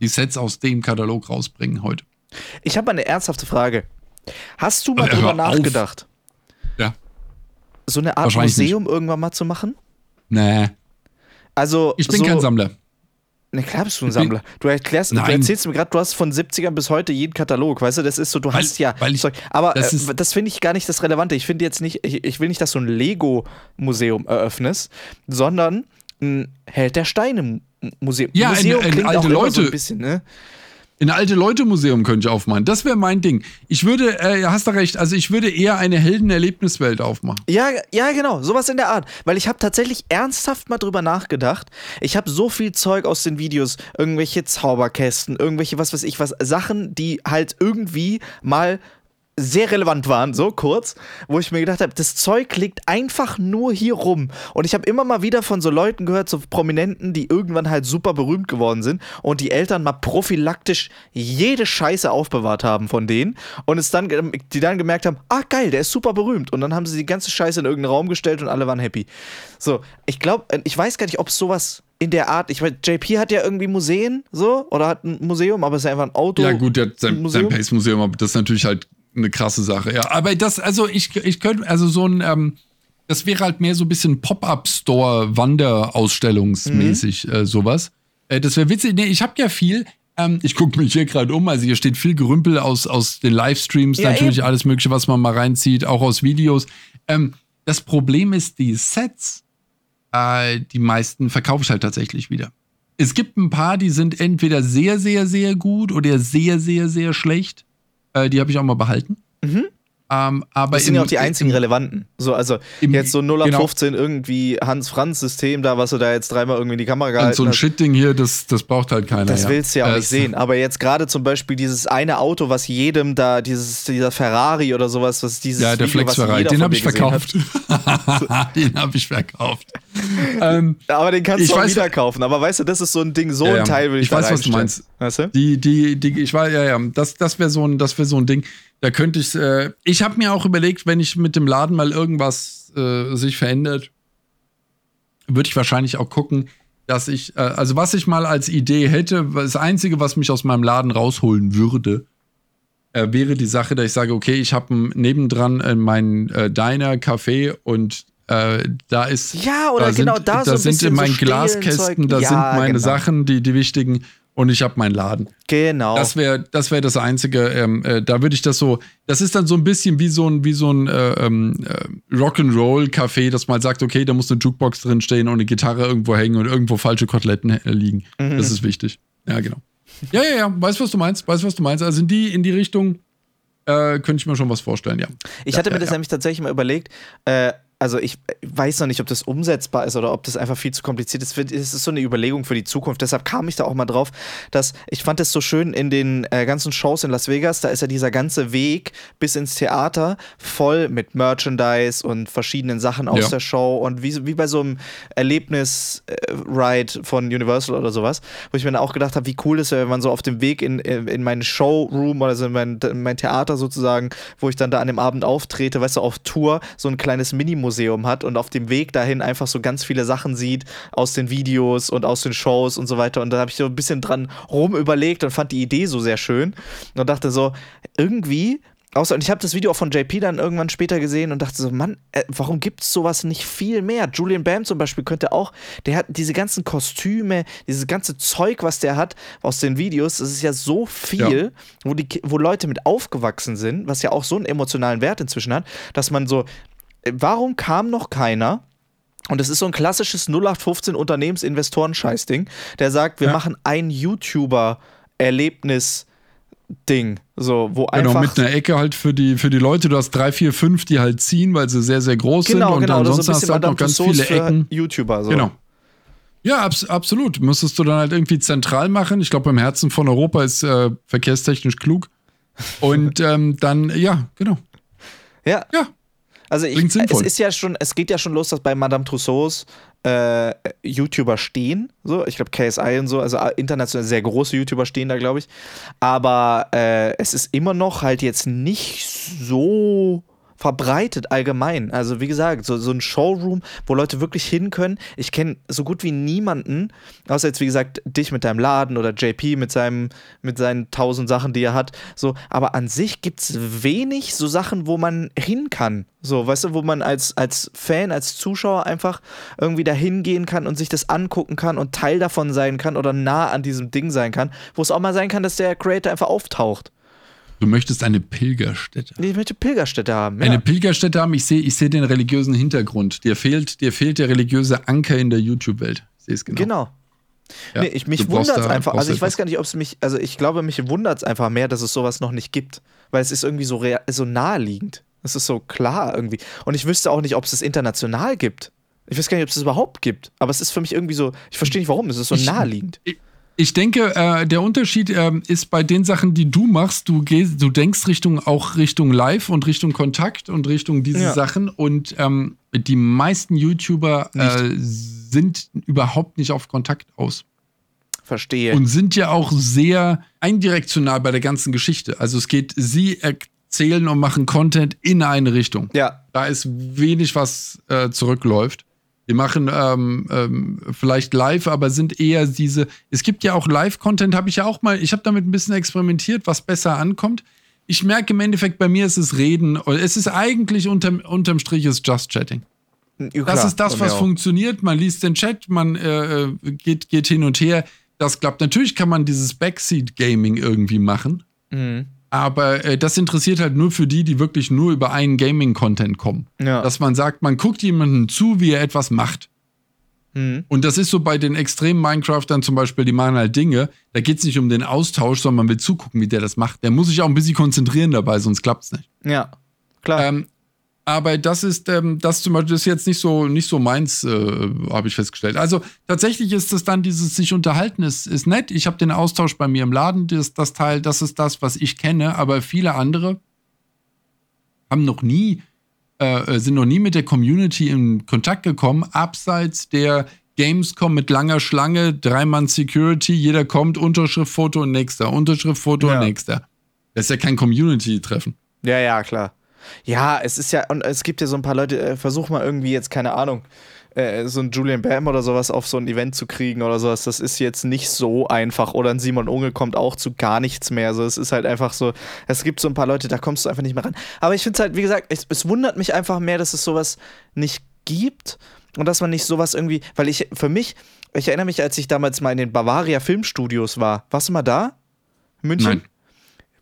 die Sets aus dem Katalog rausbringen heute. Ich habe eine ernsthafte Frage. Hast du mal äh, drüber nachgedacht? Ja. So eine Art Museum nicht. irgendwann mal zu machen? Nee. Also. Ich bin so, kein Sammler. Ne, klar bist du ein Sammler. Du erklärst, Nein. du erzählst mir gerade, du hast von 70ern bis heute jeden Katalog, weißt du, das ist so, du weil, hast ja. Weil ich, aber das, äh, das finde ich gar nicht das Relevante. Ich finde jetzt nicht, ich, ich, will nicht, dass du ein Lego-Museum eröffnest, sondern ein Held der Steine-Museum. Ja, Museum ein, ein alte Leute. So ein bisschen, ne? In alte Leute Museum könnte ich aufmachen. Das wäre mein Ding. Ich würde, äh, hast du recht, also ich würde eher eine Heldenerlebniswelt aufmachen. Ja, ja, genau, sowas in der Art. Weil ich habe tatsächlich ernsthaft mal drüber nachgedacht. Ich habe so viel Zeug aus den Videos, irgendwelche Zauberkästen, irgendwelche was weiß ich was, Sachen, die halt irgendwie mal sehr relevant waren, so kurz, wo ich mir gedacht habe, das Zeug liegt einfach nur hier rum. Und ich habe immer mal wieder von so Leuten gehört, so Prominenten, die irgendwann halt super berühmt geworden sind und die Eltern mal prophylaktisch jede Scheiße aufbewahrt haben von denen und es dann, die dann gemerkt haben, ah geil, der ist super berühmt. Und dann haben sie die ganze Scheiße in irgendeinen Raum gestellt und alle waren happy. So, ich glaube, ich weiß gar nicht, ob es sowas in der Art, ich meine, JP hat ja irgendwie Museen, so, oder hat ein Museum, aber es ist ja einfach ein Auto. Ja, gut, der hat sein, sein Pace-Museum, aber das ist natürlich halt eine krasse Sache, ja. Aber das, also ich, ich könnte, also so ein, ähm, das wäre halt mehr so ein bisschen Pop-Up-Store, Wanderausstellungsmäßig, mhm. äh, sowas. Äh, das wäre witzig. Nee, ich habe ja viel. Ähm, ich gucke mich hier gerade um, also hier steht viel Gerümpel aus, aus den Livestreams, ja, natürlich eben. alles Mögliche, was man mal reinzieht, auch aus Videos. Ähm, das Problem ist, die Sets, äh, die meisten verkaufe ich halt tatsächlich wieder. Es gibt ein paar, die sind entweder sehr, sehr, sehr gut oder sehr, sehr, sehr schlecht. Äh, die habe ich auch mal behalten. Mhm. Ähm, aber das sind ja auch die einzigen im, relevanten. So, also im, jetzt so 0 genau. 15 irgendwie Hans-Franz-System da, was du da jetzt dreimal irgendwie in die Kamera gehalten hast. So ein Shit-Ding hier, das, das braucht halt keiner. Das ja. willst du ja auch äh, nicht sehen. Aber jetzt gerade zum Beispiel dieses eine Auto, was jedem da, dieses, dieser Ferrari oder sowas, was dieses Ja, der Flex Ferrari, den habe ich verkauft. den habe ich verkauft. ähm, aber den kannst du auch wieder kaufen. Aber weißt du, das ist so ein Ding, so ja, ein Teil würde ich, ich weiß, was du meinst. Weißt du? Die, die, die, ich weiß, ja, ja, das, das wäre so, ein, wär so ein Ding. Da könnte ich, äh, ich habe mir auch überlegt, wenn ich mit dem Laden mal irgendwas äh, sich verändert, würde ich wahrscheinlich auch gucken, dass ich, äh, also was ich mal als Idee hätte, das Einzige, was mich aus meinem Laden rausholen würde, äh, wäre die Sache, dass ich sage, okay, ich habe nebendran äh, mein äh, Diner, Café und äh, da ist. Ja, oder da genau sind, da so. Da sind in meinen Glaskästen, da ja, sind meine genau. Sachen, die, die wichtigen und ich habe meinen Laden. Genau. Das wäre das, wär das Einzige. Ähm, äh, da würde ich das so. Das ist dann so ein bisschen wie so ein, wie so ein äh, ähm, äh, Rock'n'Roll-Café, dass man sagt, okay, da muss eine Jukebox drin stehen und eine Gitarre irgendwo hängen und irgendwo falsche Koteletten äh, liegen. Mhm. Das ist wichtig. Ja, genau. Ja, ja, ja. Weißt du, was du meinst? Weißt du, was du meinst? Also in die, in die Richtung äh, könnte ich mir schon was vorstellen, ja. Ich ja, hatte mir ja, das nämlich tatsächlich mal überlegt. Äh, also ich weiß noch nicht, ob das umsetzbar ist oder ob das einfach viel zu kompliziert ist. Es ist so eine Überlegung für die Zukunft. Deshalb kam ich da auch mal drauf, dass ich fand es so schön in den äh, ganzen Shows in Las Vegas, da ist ja dieser ganze Weg bis ins Theater voll mit Merchandise und verschiedenen Sachen aus ja. der Show und wie, wie bei so einem Erlebnis-Ride von Universal oder sowas, wo ich mir dann auch gedacht habe, wie cool ist es, wenn man so auf dem Weg in, in meinen Showroom oder so in mein, in mein Theater sozusagen, wo ich dann da an dem Abend auftrete, weißt du, auf Tour, so ein kleines Minimuseum Museum hat und auf dem Weg dahin einfach so ganz viele Sachen sieht aus den Videos und aus den Shows und so weiter. Und da habe ich so ein bisschen dran rum überlegt und fand die Idee so sehr schön und dachte so, irgendwie Außer, und ich habe das Video auch von JP dann irgendwann später gesehen und dachte so, Mann, äh, warum gibt es sowas nicht viel mehr? Julian Bam zum Beispiel könnte auch, der hat diese ganzen Kostüme, dieses ganze Zeug, was der hat aus den Videos, das ist ja so viel, ja. Wo, die, wo Leute mit aufgewachsen sind, was ja auch so einen emotionalen Wert inzwischen hat, dass man so, warum kam noch keiner? Und es ist so ein klassisches 0815 Unternehmensinvestoren-Scheißding, der sagt, wir ja. machen ein YouTuber-Erlebnis. Ding, so, wo genau, einfach. Genau, mit einer Ecke halt für die, für die Leute. Du hast drei, vier, fünf, die halt ziehen, weil sie sehr, sehr groß genau, sind. Und genau, ansonsten so hast du halt noch ganz viele Ecken. YouTuber, so. Genau. Ja, abs absolut. Müsstest du dann halt irgendwie zentral machen. Ich glaube, im Herzen von Europa ist äh, verkehrstechnisch klug. Und ähm, dann, ja, genau. Ja. Ja, also ich, es ist ja schon, es geht ja schon los, dass bei Madame Tussauds äh, YouTuber stehen. So, ich glaube KSI und so, also äh, international sehr große YouTuber stehen da, glaube ich. Aber äh, es ist immer noch halt jetzt nicht so verbreitet allgemein. Also wie gesagt, so, so ein Showroom, wo Leute wirklich hin können. Ich kenne so gut wie niemanden, außer jetzt wie gesagt dich mit deinem Laden oder JP mit seinem mit seinen tausend Sachen, die er hat. So, aber an sich gibt es wenig so Sachen, wo man hin kann. So, weißt du, wo man als, als Fan, als Zuschauer einfach irgendwie da hingehen kann und sich das angucken kann und Teil davon sein kann oder nah an diesem Ding sein kann, wo es auch mal sein kann, dass der Creator einfach auftaucht. Du möchtest eine Pilgerstätte. Ich möchte Pilgerstätte haben. Ja. Eine Pilgerstätte haben. Ich sehe ich seh den religiösen Hintergrund. Dir fehlt, dir fehlt der religiöse Anker in der YouTube-Welt. Ich sehe es genau. Genau. Ja, nee, ich, mich wundert es einfach. Also ich weiß gar nicht, ob es mich, also ich glaube, mich wundert es einfach mehr, dass es sowas noch nicht gibt. Weil es ist irgendwie so, so naheliegend. Es ist so klar irgendwie. Und ich wüsste auch nicht, ob es es international gibt. Ich weiß gar nicht, ob es es überhaupt gibt. Aber es ist für mich irgendwie so, ich verstehe nicht warum, es ist so ich, naheliegend. Ich, ich denke, äh, der Unterschied äh, ist bei den Sachen, die du machst, du gehst, du denkst Richtung auch Richtung Live und Richtung Kontakt und Richtung diese ja. Sachen. Und ähm, die meisten YouTuber äh, sind überhaupt nicht auf Kontakt aus. Verstehe. Und sind ja auch sehr eindirektional bei der ganzen Geschichte. Also es geht, sie erzählen und machen Content in eine Richtung. Ja. Da ist wenig, was äh, zurückläuft. Die machen ähm, ähm, vielleicht live, aber sind eher diese. Es gibt ja auch Live-Content, habe ich ja auch mal. Ich habe damit ein bisschen experimentiert, was besser ankommt. Ich merke im Endeffekt, bei mir ist es Reden. Es ist eigentlich unterm, unterm Strich ist Just Chatting. Ja, das ist das, was funktioniert. Man liest den Chat, man äh, geht, geht hin und her. Das klappt. Natürlich kann man dieses Backseat-Gaming irgendwie machen. Mhm. Aber äh, das interessiert halt nur für die, die wirklich nur über einen Gaming-Content kommen. Ja. Dass man sagt, man guckt jemandem zu, wie er etwas macht. Mhm. Und das ist so bei den extremen Minecraftern zum Beispiel, die machen halt Dinge, da geht es nicht um den Austausch, sondern man will zugucken, wie der das macht. Der muss sich auch ein bisschen konzentrieren dabei, sonst klappt es nicht. Ja, klar. Ähm, aber das ist, ähm, das zum Beispiel ist jetzt nicht so, nicht so meins, äh, habe ich festgestellt. Also tatsächlich ist es dann dieses sich unterhalten, ist, ist nett. Ich habe den Austausch bei mir im Laden, das, das Teil, das ist das, was ich kenne, aber viele andere haben noch nie äh, sind noch nie mit der Community in Kontakt gekommen, abseits der Gamescom mit langer Schlange, Dreimann Security, jeder kommt, Unterschriftfoto und nächster, Unterschriftfoto ja. und nächster. Das ist ja kein Community-Treffen. Ja, ja, klar. Ja, es ist ja, und es gibt ja so ein paar Leute, äh, versuch mal irgendwie jetzt, keine Ahnung, äh, so ein Julian Bam oder sowas auf so ein Event zu kriegen oder sowas, das ist jetzt nicht so einfach. Oder ein Simon Unge kommt auch zu gar nichts mehr. Also es ist halt einfach so, es gibt so ein paar Leute, da kommst du einfach nicht mehr ran. Aber ich finde es halt, wie gesagt, es, es wundert mich einfach mehr, dass es sowas nicht gibt und dass man nicht sowas irgendwie, weil ich, für mich, ich erinnere mich, als ich damals mal in den Bavaria Filmstudios war. Warst du mal da? München? Nein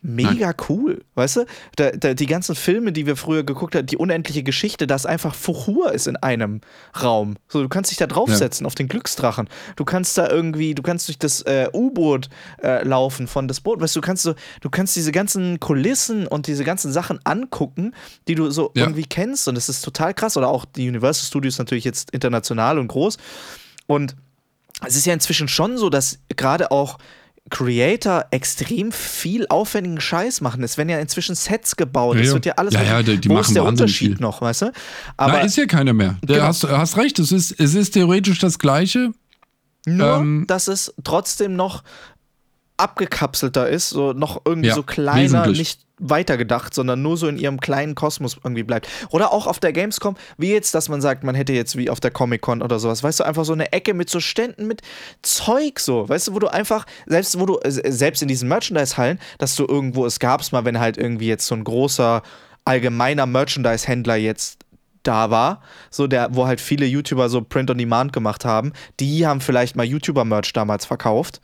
mega cool, weißt du? Da, da, die ganzen Filme, die wir früher geguckt haben, die unendliche Geschichte, dass einfach Fuchur ist in einem Raum. So, du kannst dich da draufsetzen ja. auf den Glücksdrachen. Du kannst da irgendwie, du kannst durch das äh, U-Boot äh, laufen von das Boot, weißt du, du kannst so, du kannst diese ganzen Kulissen und diese ganzen Sachen angucken, die du so ja. irgendwie kennst und das ist total krass. Oder auch die Universal Studios natürlich jetzt international und groß. Und es ist ja inzwischen schon so, dass gerade auch Creator extrem viel aufwendigen Scheiß machen. Es werden ja inzwischen Sets gebaut. Ja, es wird ja alles. Ja, ja, die, die Wo machen ist der Unterschied viel. noch, weißt du? Aber da ist ja keiner mehr. Du genau. hast, hast recht, es ist, es ist theoretisch das Gleiche. Nur, ähm, dass es trotzdem noch abgekapselter ist, so noch irgendwie ja, so kleiner, nicht weitergedacht, sondern nur so in ihrem kleinen Kosmos irgendwie bleibt. Oder auch auf der Gamescom, wie jetzt, dass man sagt, man hätte jetzt wie auf der Comic-Con oder sowas, weißt du, einfach so eine Ecke mit so Ständen mit Zeug so, weißt du, wo du einfach, selbst wo du, äh, selbst in diesen Merchandise-Hallen, dass du irgendwo, es gab es mal, wenn halt irgendwie jetzt so ein großer allgemeiner Merchandise-Händler jetzt da war, so der, wo halt viele YouTuber so Print on Demand gemacht haben, die haben vielleicht mal YouTuber-Merch damals verkauft.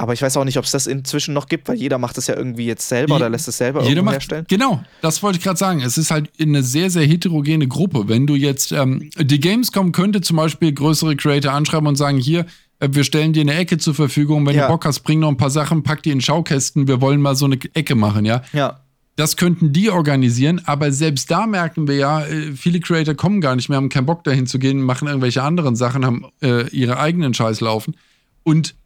Aber ich weiß auch nicht, ob es das inzwischen noch gibt, weil jeder macht es ja irgendwie jetzt selber oder lässt es selber jeder macht, herstellen. Genau, das wollte ich gerade sagen. Es ist halt eine sehr, sehr heterogene Gruppe. Wenn du jetzt, ähm, die Gamescom könnte zum Beispiel größere Creator anschreiben und sagen, hier, äh, wir stellen dir eine Ecke zur Verfügung. Wenn ja. du Bock hast, bring noch ein paar Sachen, pack die in Schaukästen. Wir wollen mal so eine Ecke machen, ja? Ja. Das könnten die organisieren, aber selbst da merken wir ja, äh, viele Creator kommen gar nicht mehr, haben keinen Bock dahin zu gehen, machen irgendwelche anderen Sachen, haben äh, ihre eigenen Scheiß laufen. Und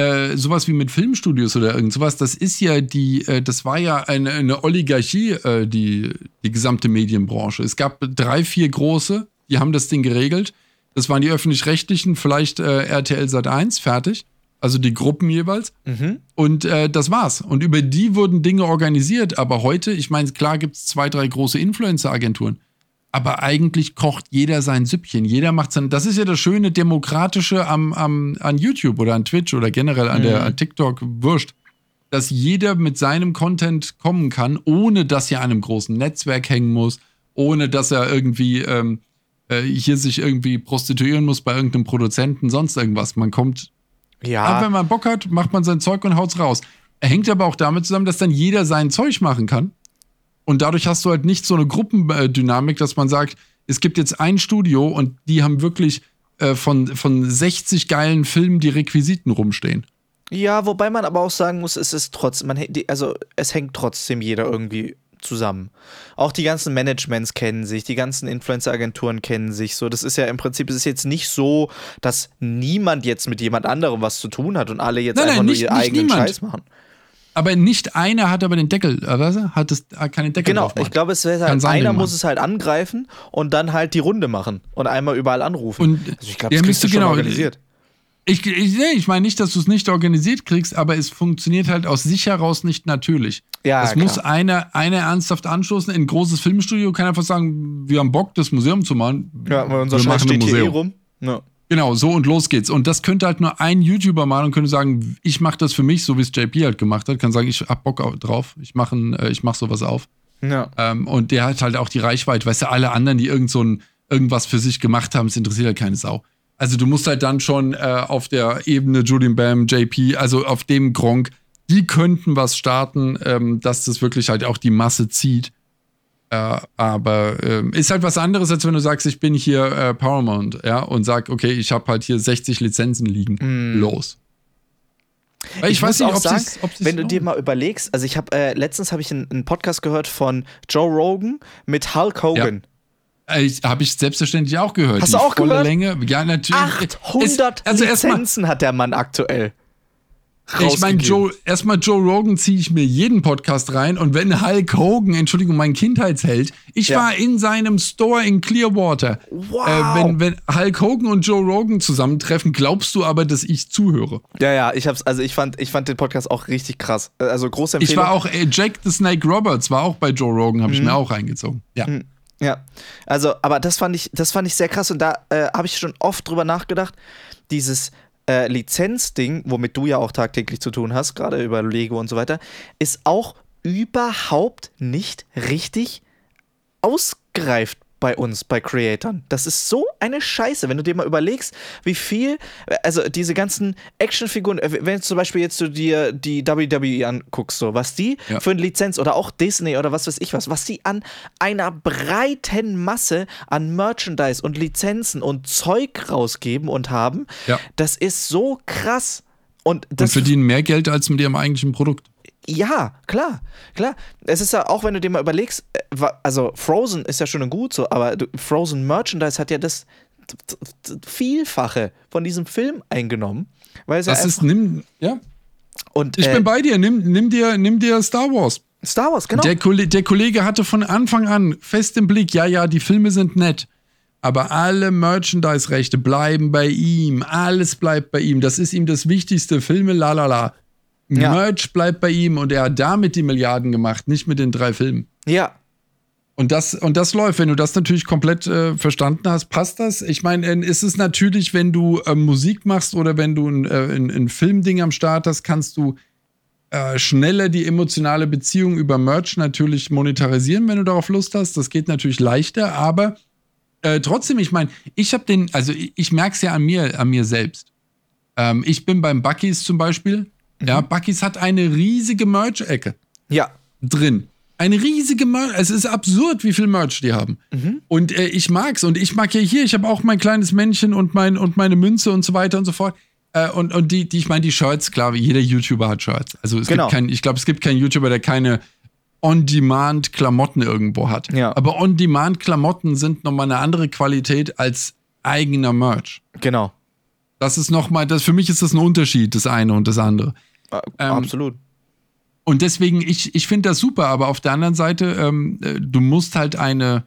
äh, sowas wie mit Filmstudios oder irgend sowas, das ist ja die, äh, das war ja eine, eine Oligarchie, äh, die, die gesamte Medienbranche. Es gab drei, vier große, die haben das Ding geregelt. Das waren die öffentlich-rechtlichen, vielleicht äh, RTL Sat 1, fertig. Also die Gruppen jeweils. Mhm. Und äh, das war's. Und über die wurden Dinge organisiert. Aber heute, ich meine, klar gibt es zwei, drei große Influencer-Agenturen aber eigentlich kocht jeder sein Süppchen. Jeder macht sein. Das ist ja das schöne Demokratische am, am, an YouTube oder an Twitch oder generell an mhm. der an TikTok, wurscht. Dass jeder mit seinem Content kommen kann, ohne dass er an einem großen Netzwerk hängen muss, ohne dass er irgendwie ähm, äh, hier sich irgendwie prostituieren muss bei irgendeinem Produzenten, sonst irgendwas. Man kommt. Ja. Aber wenn man Bock hat, macht man sein Zeug und haut's raus. Er hängt aber auch damit zusammen, dass dann jeder sein Zeug machen kann. Und dadurch hast du halt nicht so eine Gruppendynamik, dass man sagt, es gibt jetzt ein Studio und die haben wirklich äh, von, von 60 geilen Filmen die Requisiten rumstehen. Ja, wobei man aber auch sagen muss, es ist trotzdem, man, also es hängt trotzdem jeder irgendwie zusammen. Auch die ganzen Managements kennen sich, die ganzen Influencer-Agenturen kennen sich. So, das ist ja im Prinzip, es ist jetzt nicht so, dass niemand jetzt mit jemand anderem was zu tun hat und alle jetzt nein, einfach nein, nur nicht, ihren eigenen niemand. Scheiß machen. Aber nicht einer hat aber den Deckel, äh, was? Hat es hat keinen Deckel Genau, ich glaube, es wäre halt, einer muss es halt angreifen und dann halt die Runde machen und einmal überall anrufen. Und also ich glaube, das kriegst du genau, organisiert. Ich, ich, ich meine nicht, dass du es nicht organisiert kriegst, aber es funktioniert halt aus sich heraus nicht natürlich. Ja, es klar. muss einer, einer ernsthaft anstoßen. In ein großes Filmstudio kann einfach sagen, wir haben Bock, das Museum zu machen. Ja, weil unser Scheiß steht hier eh rum. Ja. Genau, so und los geht's. Und das könnte halt nur ein YouTuber machen und könnte sagen, ich mache das für mich, so wie es JP halt gemacht hat, kann sagen, ich hab Bock drauf, ich mache äh, ich mach sowas auf. Ja. Ähm, und der hat halt auch die Reichweite, weißt du, alle anderen, die irgend so ein, irgendwas für sich gemacht haben, es interessiert halt keine Sau. Also du musst halt dann schon äh, auf der Ebene Julian Bam, JP, also auf dem Gronk, die könnten was starten, ähm, dass das wirklich halt auch die Masse zieht. Äh, aber äh, ist halt was anderes, als wenn du sagst, ich bin hier äh, Paramount, ja, und sag, okay, ich habe halt hier 60 Lizenzen liegen. Mm. Los. Weil ich, ich weiß nicht, ob sagen, ob wenn du dir mal überlegst, also ich habe äh, letztens habe ich einen, einen, Podcast gehört von Joe Rogan mit Hulk Hogan. Ja. Äh, habe ich selbstverständlich auch gehört. Hast du auch volle gehört? Länge. Ja, natürlich. 800 es, also Lizenzen hat der Mann aktuell. Ich meine, Joe, erstmal Joe Rogan ziehe ich mir jeden Podcast rein und wenn Hulk Hogan, Entschuldigung, mein Kindheitsheld, ich ja. war in seinem Store in Clearwater. Wow. Äh, wenn, wenn Hulk Hogan und Joe Rogan zusammentreffen, glaubst du aber, dass ich zuhöre? Ja, ja, ich hab's, also ich fand, ich fand den Podcast auch richtig krass. Also große Empfehlung. Ich war auch, äh, Jack the Snake Roberts war auch bei Joe Rogan, habe ich mhm. mir auch reingezogen. Ja. Mhm. Ja, also, aber das fand ich, das fand ich sehr krass und da äh, habe ich schon oft drüber nachgedacht. Dieses äh, Lizenzding, womit du ja auch tagtäglich zu tun hast, gerade über Lego und so weiter, ist auch überhaupt nicht richtig ausgereift bei uns, bei Creatoren. Das ist so eine Scheiße, wenn du dir mal überlegst, wie viel, also diese ganzen Actionfiguren, äh, wenn du zum Beispiel jetzt du dir die WWE anguckst, so, was die ja. für eine Lizenz oder auch Disney oder was weiß ich was, was die an einer breiten Masse an Merchandise und Lizenzen und Zeug rausgeben und haben, ja. das ist so krass. Und, das und verdienen mehr Geld als mit ihrem eigentlichen Produkt. Ja, klar, klar. Es ist ja auch, wenn du dir mal überlegst, äh, also Frozen ist ja schon gut so, aber Frozen Merchandise hat ja das Vielfache von diesem Film eingenommen. Weil es das ja ist, nimm, ja. Und, ich äh, bin bei dir, nimm, nimm, dir, nimm dir Star Wars. Star Wars, genau. Der, der Kollege hatte von Anfang an fest im Blick, ja, ja, die Filme sind nett. Aber alle Merchandise-Rechte bleiben bei ihm. Alles bleibt bei ihm. Das ist ihm das Wichtigste. Filme, la la la. Ja. Merch bleibt bei ihm und er hat damit die Milliarden gemacht, nicht mit den drei Filmen. Ja. Und das, und das läuft. Wenn du das natürlich komplett äh, verstanden hast, passt das. Ich meine, äh, ist es natürlich, wenn du äh, Musik machst oder wenn du ein, äh, ein, ein Filmding am Start hast, kannst du äh, schneller die emotionale Beziehung über Merch natürlich monetarisieren, wenn du darauf Lust hast. Das geht natürlich leichter, aber äh, trotzdem, ich meine, ich habe den, also ich, ich merke es ja an mir, an mir selbst. Ähm, ich bin beim Bucky's zum Beispiel ja, mhm. Bucky's hat eine riesige Merch-Ecke. Ja. Drin. Eine riesige Merch. Es ist absurd, wie viel Merch die haben. Mhm. Und äh, ich mag's. Und ich mag ja hier, ich habe auch mein kleines Männchen und, mein, und meine Münze und so weiter und so fort. Äh, und, und die, die, ich meine, die Shirts, klar, jeder YouTuber hat Shirts. Also es genau. gibt kein, ich glaube, es gibt keinen YouTuber, der keine On-Demand-Klamotten irgendwo hat. Ja. Aber On-Demand-Klamotten sind nochmal eine andere Qualität als eigener Merch. Genau. Das ist nochmal, das, für mich ist das ein Unterschied, das eine und das andere. Ähm, Absolut. Und deswegen, ich, ich finde das super, aber auf der anderen Seite, ähm, äh, du musst halt eine,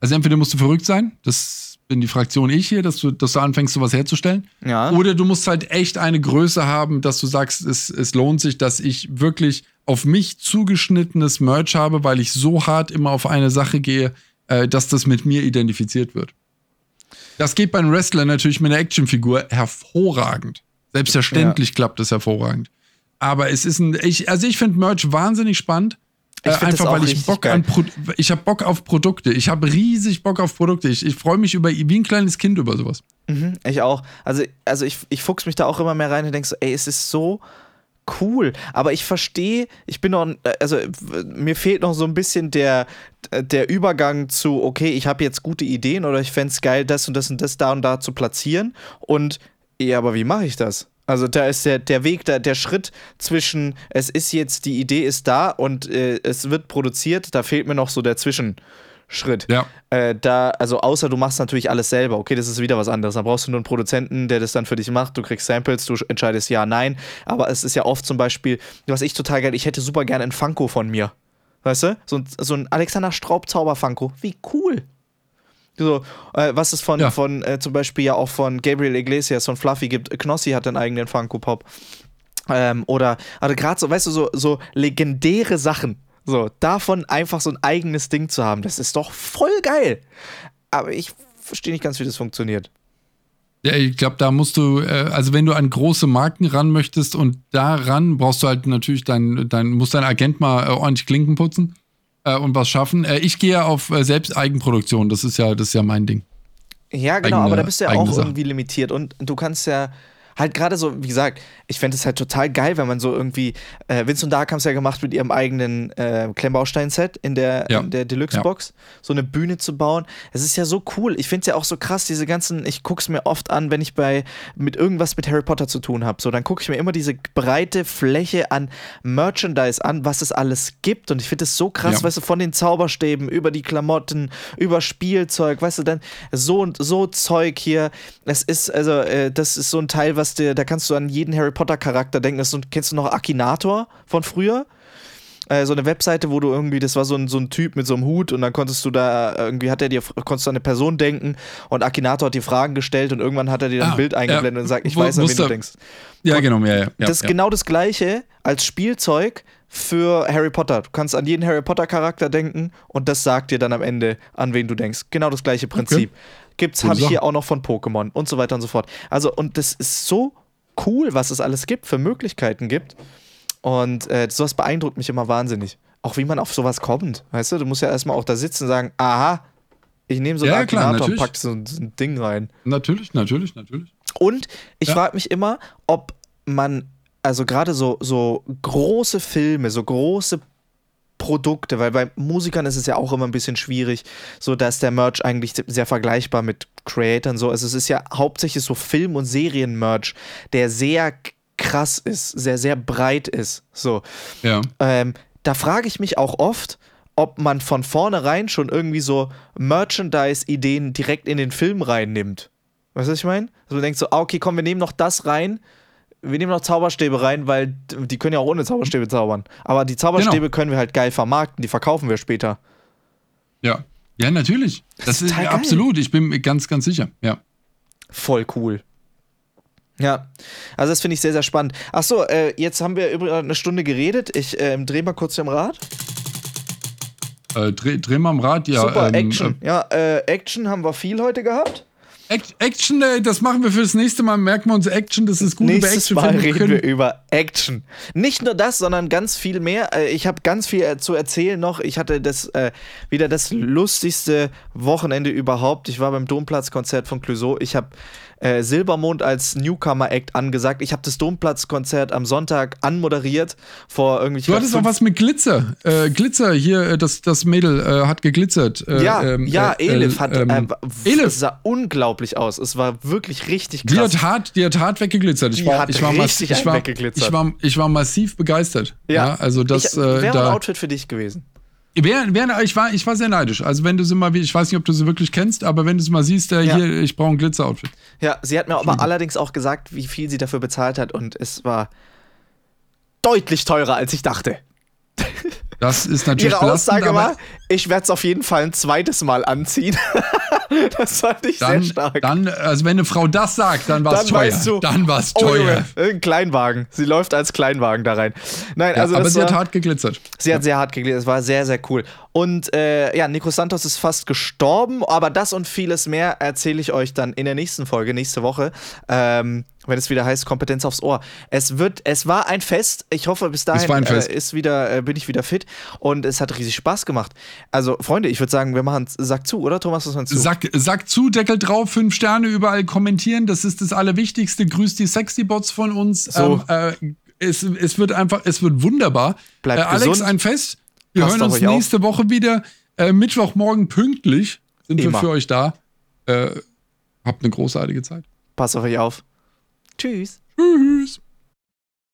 also entweder musst du verrückt sein, das bin die Fraktion ich hier, dass du, dass du anfängst, sowas herzustellen. Ja. Oder du musst halt echt eine Größe haben, dass du sagst, es, es lohnt sich, dass ich wirklich auf mich zugeschnittenes Merch habe, weil ich so hart immer auf eine Sache gehe, äh, dass das mit mir identifiziert wird. Das geht beim Wrestler natürlich mit einer Actionfigur hervorragend. Selbstverständlich ja. klappt es hervorragend. Aber es ist ein, ich, also ich finde Merch wahnsinnig spannend. Ich äh, einfach weil ich Bock geil. an Pro ich habe Bock auf Produkte. Ich habe riesig Bock auf Produkte. Ich, ich freue mich über wie ein kleines Kind über sowas. Mhm, ich auch. Also, also ich, ich fuchs mich da auch immer mehr rein und denke so, ey, es ist so cool. Aber ich verstehe, ich bin noch, also mir fehlt noch so ein bisschen der, der Übergang zu, okay, ich habe jetzt gute Ideen oder ich fände es geil, das und das und das da und da zu platzieren. Und ja, aber wie mache ich das? Also da ist der, der Weg, der, der Schritt zwischen, es ist jetzt, die Idee ist da und äh, es wird produziert, da fehlt mir noch so der Zwischenschritt. Ja. Äh, da, also außer du machst natürlich alles selber, okay, das ist wieder was anderes. Da brauchst du nur einen Produzenten, der das dann für dich macht, du kriegst Samples, du entscheidest ja, nein. Aber es ist ja oft zum Beispiel, was ich total geil, ich hätte super gerne einen Funko von mir. Weißt du? So ein, so ein Alexander Straub Zauber-Funko. Wie cool. So, äh, was es von, ja. von äh, zum Beispiel ja auch von Gabriel Iglesias von Fluffy gibt. Knossi hat einen eigenen Funko Pop. Ähm, oder, also gerade so, weißt du, so, so legendäre Sachen. So, davon einfach so ein eigenes Ding zu haben, das ist doch voll geil. Aber ich verstehe nicht ganz, wie das funktioniert. Ja, ich glaube, da musst du, äh, also wenn du an große Marken ran möchtest und daran brauchst du halt natürlich dein, dein muss dein Agent mal äh, ordentlich Klinken putzen äh, und was schaffen. Äh, ich gehe auf äh, selbst Eigenproduktion, das ist ja, das ist ja mein Ding. Ja, genau, eigene, aber da bist du ja auch Sachen. irgendwie limitiert und du kannst ja halt gerade so, wie gesagt, ich fände es halt total geil, wenn man so irgendwie, äh, Vince und Dark haben es ja gemacht mit ihrem eigenen äh, Klemmbaustein-Set in der, ja. der Deluxe-Box, ja. so eine Bühne zu bauen. Es ist ja so cool. Ich finde es ja auch so krass, diese ganzen, ich gucke es mir oft an, wenn ich bei mit irgendwas mit Harry Potter zu tun habe. So, dann gucke ich mir immer diese breite Fläche an Merchandise an, was es alles gibt. Und ich finde es so krass, ja. weißt du, von den Zauberstäben über die Klamotten, über Spielzeug, weißt du, dann so und so Zeug hier. Es ist, also, äh, das ist so ein Teil, was was dir, da kannst du an jeden Harry Potter Charakter denken. Das ist, kennst du noch Akinator von früher? Äh, so eine Webseite, wo du irgendwie, das war so ein, so ein Typ mit so einem Hut und dann konntest du da, irgendwie hat er dir, konntest du an eine Person denken und Akinator hat dir Fragen gestellt und irgendwann hat er dir dann ah, ein Bild eingeblendet ja, und sagt, ich weiß, an wen du denkst. Ja, genau, ja, ja. Das ist ja. genau das Gleiche als Spielzeug für Harry Potter. Du kannst an jeden Harry Potter Charakter denken und das sagt dir dann am Ende, an wen du denkst. Genau das gleiche Prinzip. Okay. Gibt's, habe ich hier auch noch von Pokémon und so weiter und so fort. Also, und das ist so cool, was es alles gibt, für Möglichkeiten gibt. Und äh, sowas beeindruckt mich immer wahnsinnig. Auch wie man auf sowas kommt. Weißt du, du musst ja erstmal auch da sitzen und sagen, aha, ich nehme so einen ja, Akinator und pack so, so, ein Ding rein. Natürlich, natürlich, natürlich. Und ich ja. frage mich immer, ob man, also gerade so, so große Filme, so große Produkte, weil bei Musikern ist es ja auch immer ein bisschen schwierig, so dass der Merch eigentlich sehr vergleichbar mit Creatern so. Also es ist ja hauptsächlich so Film- und Serien-Merch, der sehr krass ist, sehr, sehr breit ist. So. Ja. Ähm, da frage ich mich auch oft, ob man von vornherein schon irgendwie so Merchandise-Ideen direkt in den Film reinnimmt. Weißt du, was ich meine? Also du denkst so, ah, okay, komm, wir nehmen noch das rein, wir nehmen noch Zauberstäbe rein, weil die können ja auch ohne Zauberstäbe zaubern. Aber die Zauberstäbe genau. können wir halt geil vermarkten, die verkaufen wir später. Ja. Ja, natürlich. Das, das ist, ist absolut. Ich bin ganz, ganz sicher. Ja. Voll cool. Ja, also das finde ich sehr, sehr spannend. Achso, äh, jetzt haben wir über eine Stunde geredet. Ich äh, drehe mal kurz im Rad. Äh, dreh, dreh mal am Rad, ja. Super, ähm, Action. Äh, ja, äh, Action haben wir viel heute gehabt. Action, äh, das machen wir fürs nächste Mal. Merken wir uns Action, das ist gut Nächstes über Action. Mal reden wir über Action. Nicht nur das, sondern ganz viel mehr. Äh, ich habe ganz viel zu erzählen noch. Ich hatte das äh, wieder das lustigste Wochenende überhaupt. Ich war beim Domplatzkonzert von Clouseau. Ich habe äh, Silbermond als Newcomer-Act angesagt. Ich habe das Domplatzkonzert am Sonntag anmoderiert vor irgendwie. Du hattest auch was mit Glitzer. Äh, Glitzer hier, äh, das, das Mädel äh, hat geglitzert. Äh, ja, ähm, ja, Elif hat. Ähm, Elif sah unglaublich aus. Es war wirklich richtig krass. Die hat hart, die hat hart weggeglitzert. Ich die war, ich war richtig ich war, weggeglitzert. Ich war, ich war massiv begeistert. Ja, ja also das. Wäre ein Outfit für dich gewesen. Wär, wär, ich, war, ich war sehr neidisch. Also, wenn du sie mal, ich weiß nicht, ob du sie wirklich kennst, aber wenn du sie mal siehst, äh, ja. hier, ich brauche ein Glitzer-Outfit. Ja, sie hat mir aber allerdings auch gesagt, wie viel sie dafür bezahlt hat und es war deutlich teurer, als ich dachte. Das ist natürlich Ihre Aussage war, ich werde es auf jeden Fall ein zweites Mal anziehen. das fand ich dann, sehr stark. Dann, also wenn eine Frau das sagt, dann war es teuer. Weißt du, dann war es oh, teuer. Oh, ein Kleinwagen. Sie läuft als Kleinwagen da rein. Nein, ja, also aber sie war, hat hart geglitzert. Sie hat sehr hart geglitzert. Es war sehr, sehr cool. Und äh, ja, Nico Santos ist fast gestorben, aber das und vieles mehr erzähle ich euch dann in der nächsten Folge, nächste Woche. Ähm, wenn es wieder heißt Kompetenz aufs Ohr. Es wird, es war ein Fest. Ich hoffe, bis dahin äh, ist wieder, äh, bin ich wieder fit und es hat riesig Spaß gemacht. Also Freunde, ich würde sagen, wir machen Sack zu, oder Thomas? Was meinst du? Sack, Sack zu, Deckel drauf, fünf Sterne überall kommentieren. Das ist das Allerwichtigste. Grüßt die Sexy Bots von uns. So. Ähm, äh, es, es wird einfach, es wird wunderbar. Bleibt äh, Alex, gesund. ein Fest. Wir Passt hören uns nächste auf. Woche wieder. Äh, Mittwochmorgen pünktlich sind Immer. wir für euch da. Äh, habt eine großartige Zeit. Passt auf euch auf. Tschüss. Tschüss.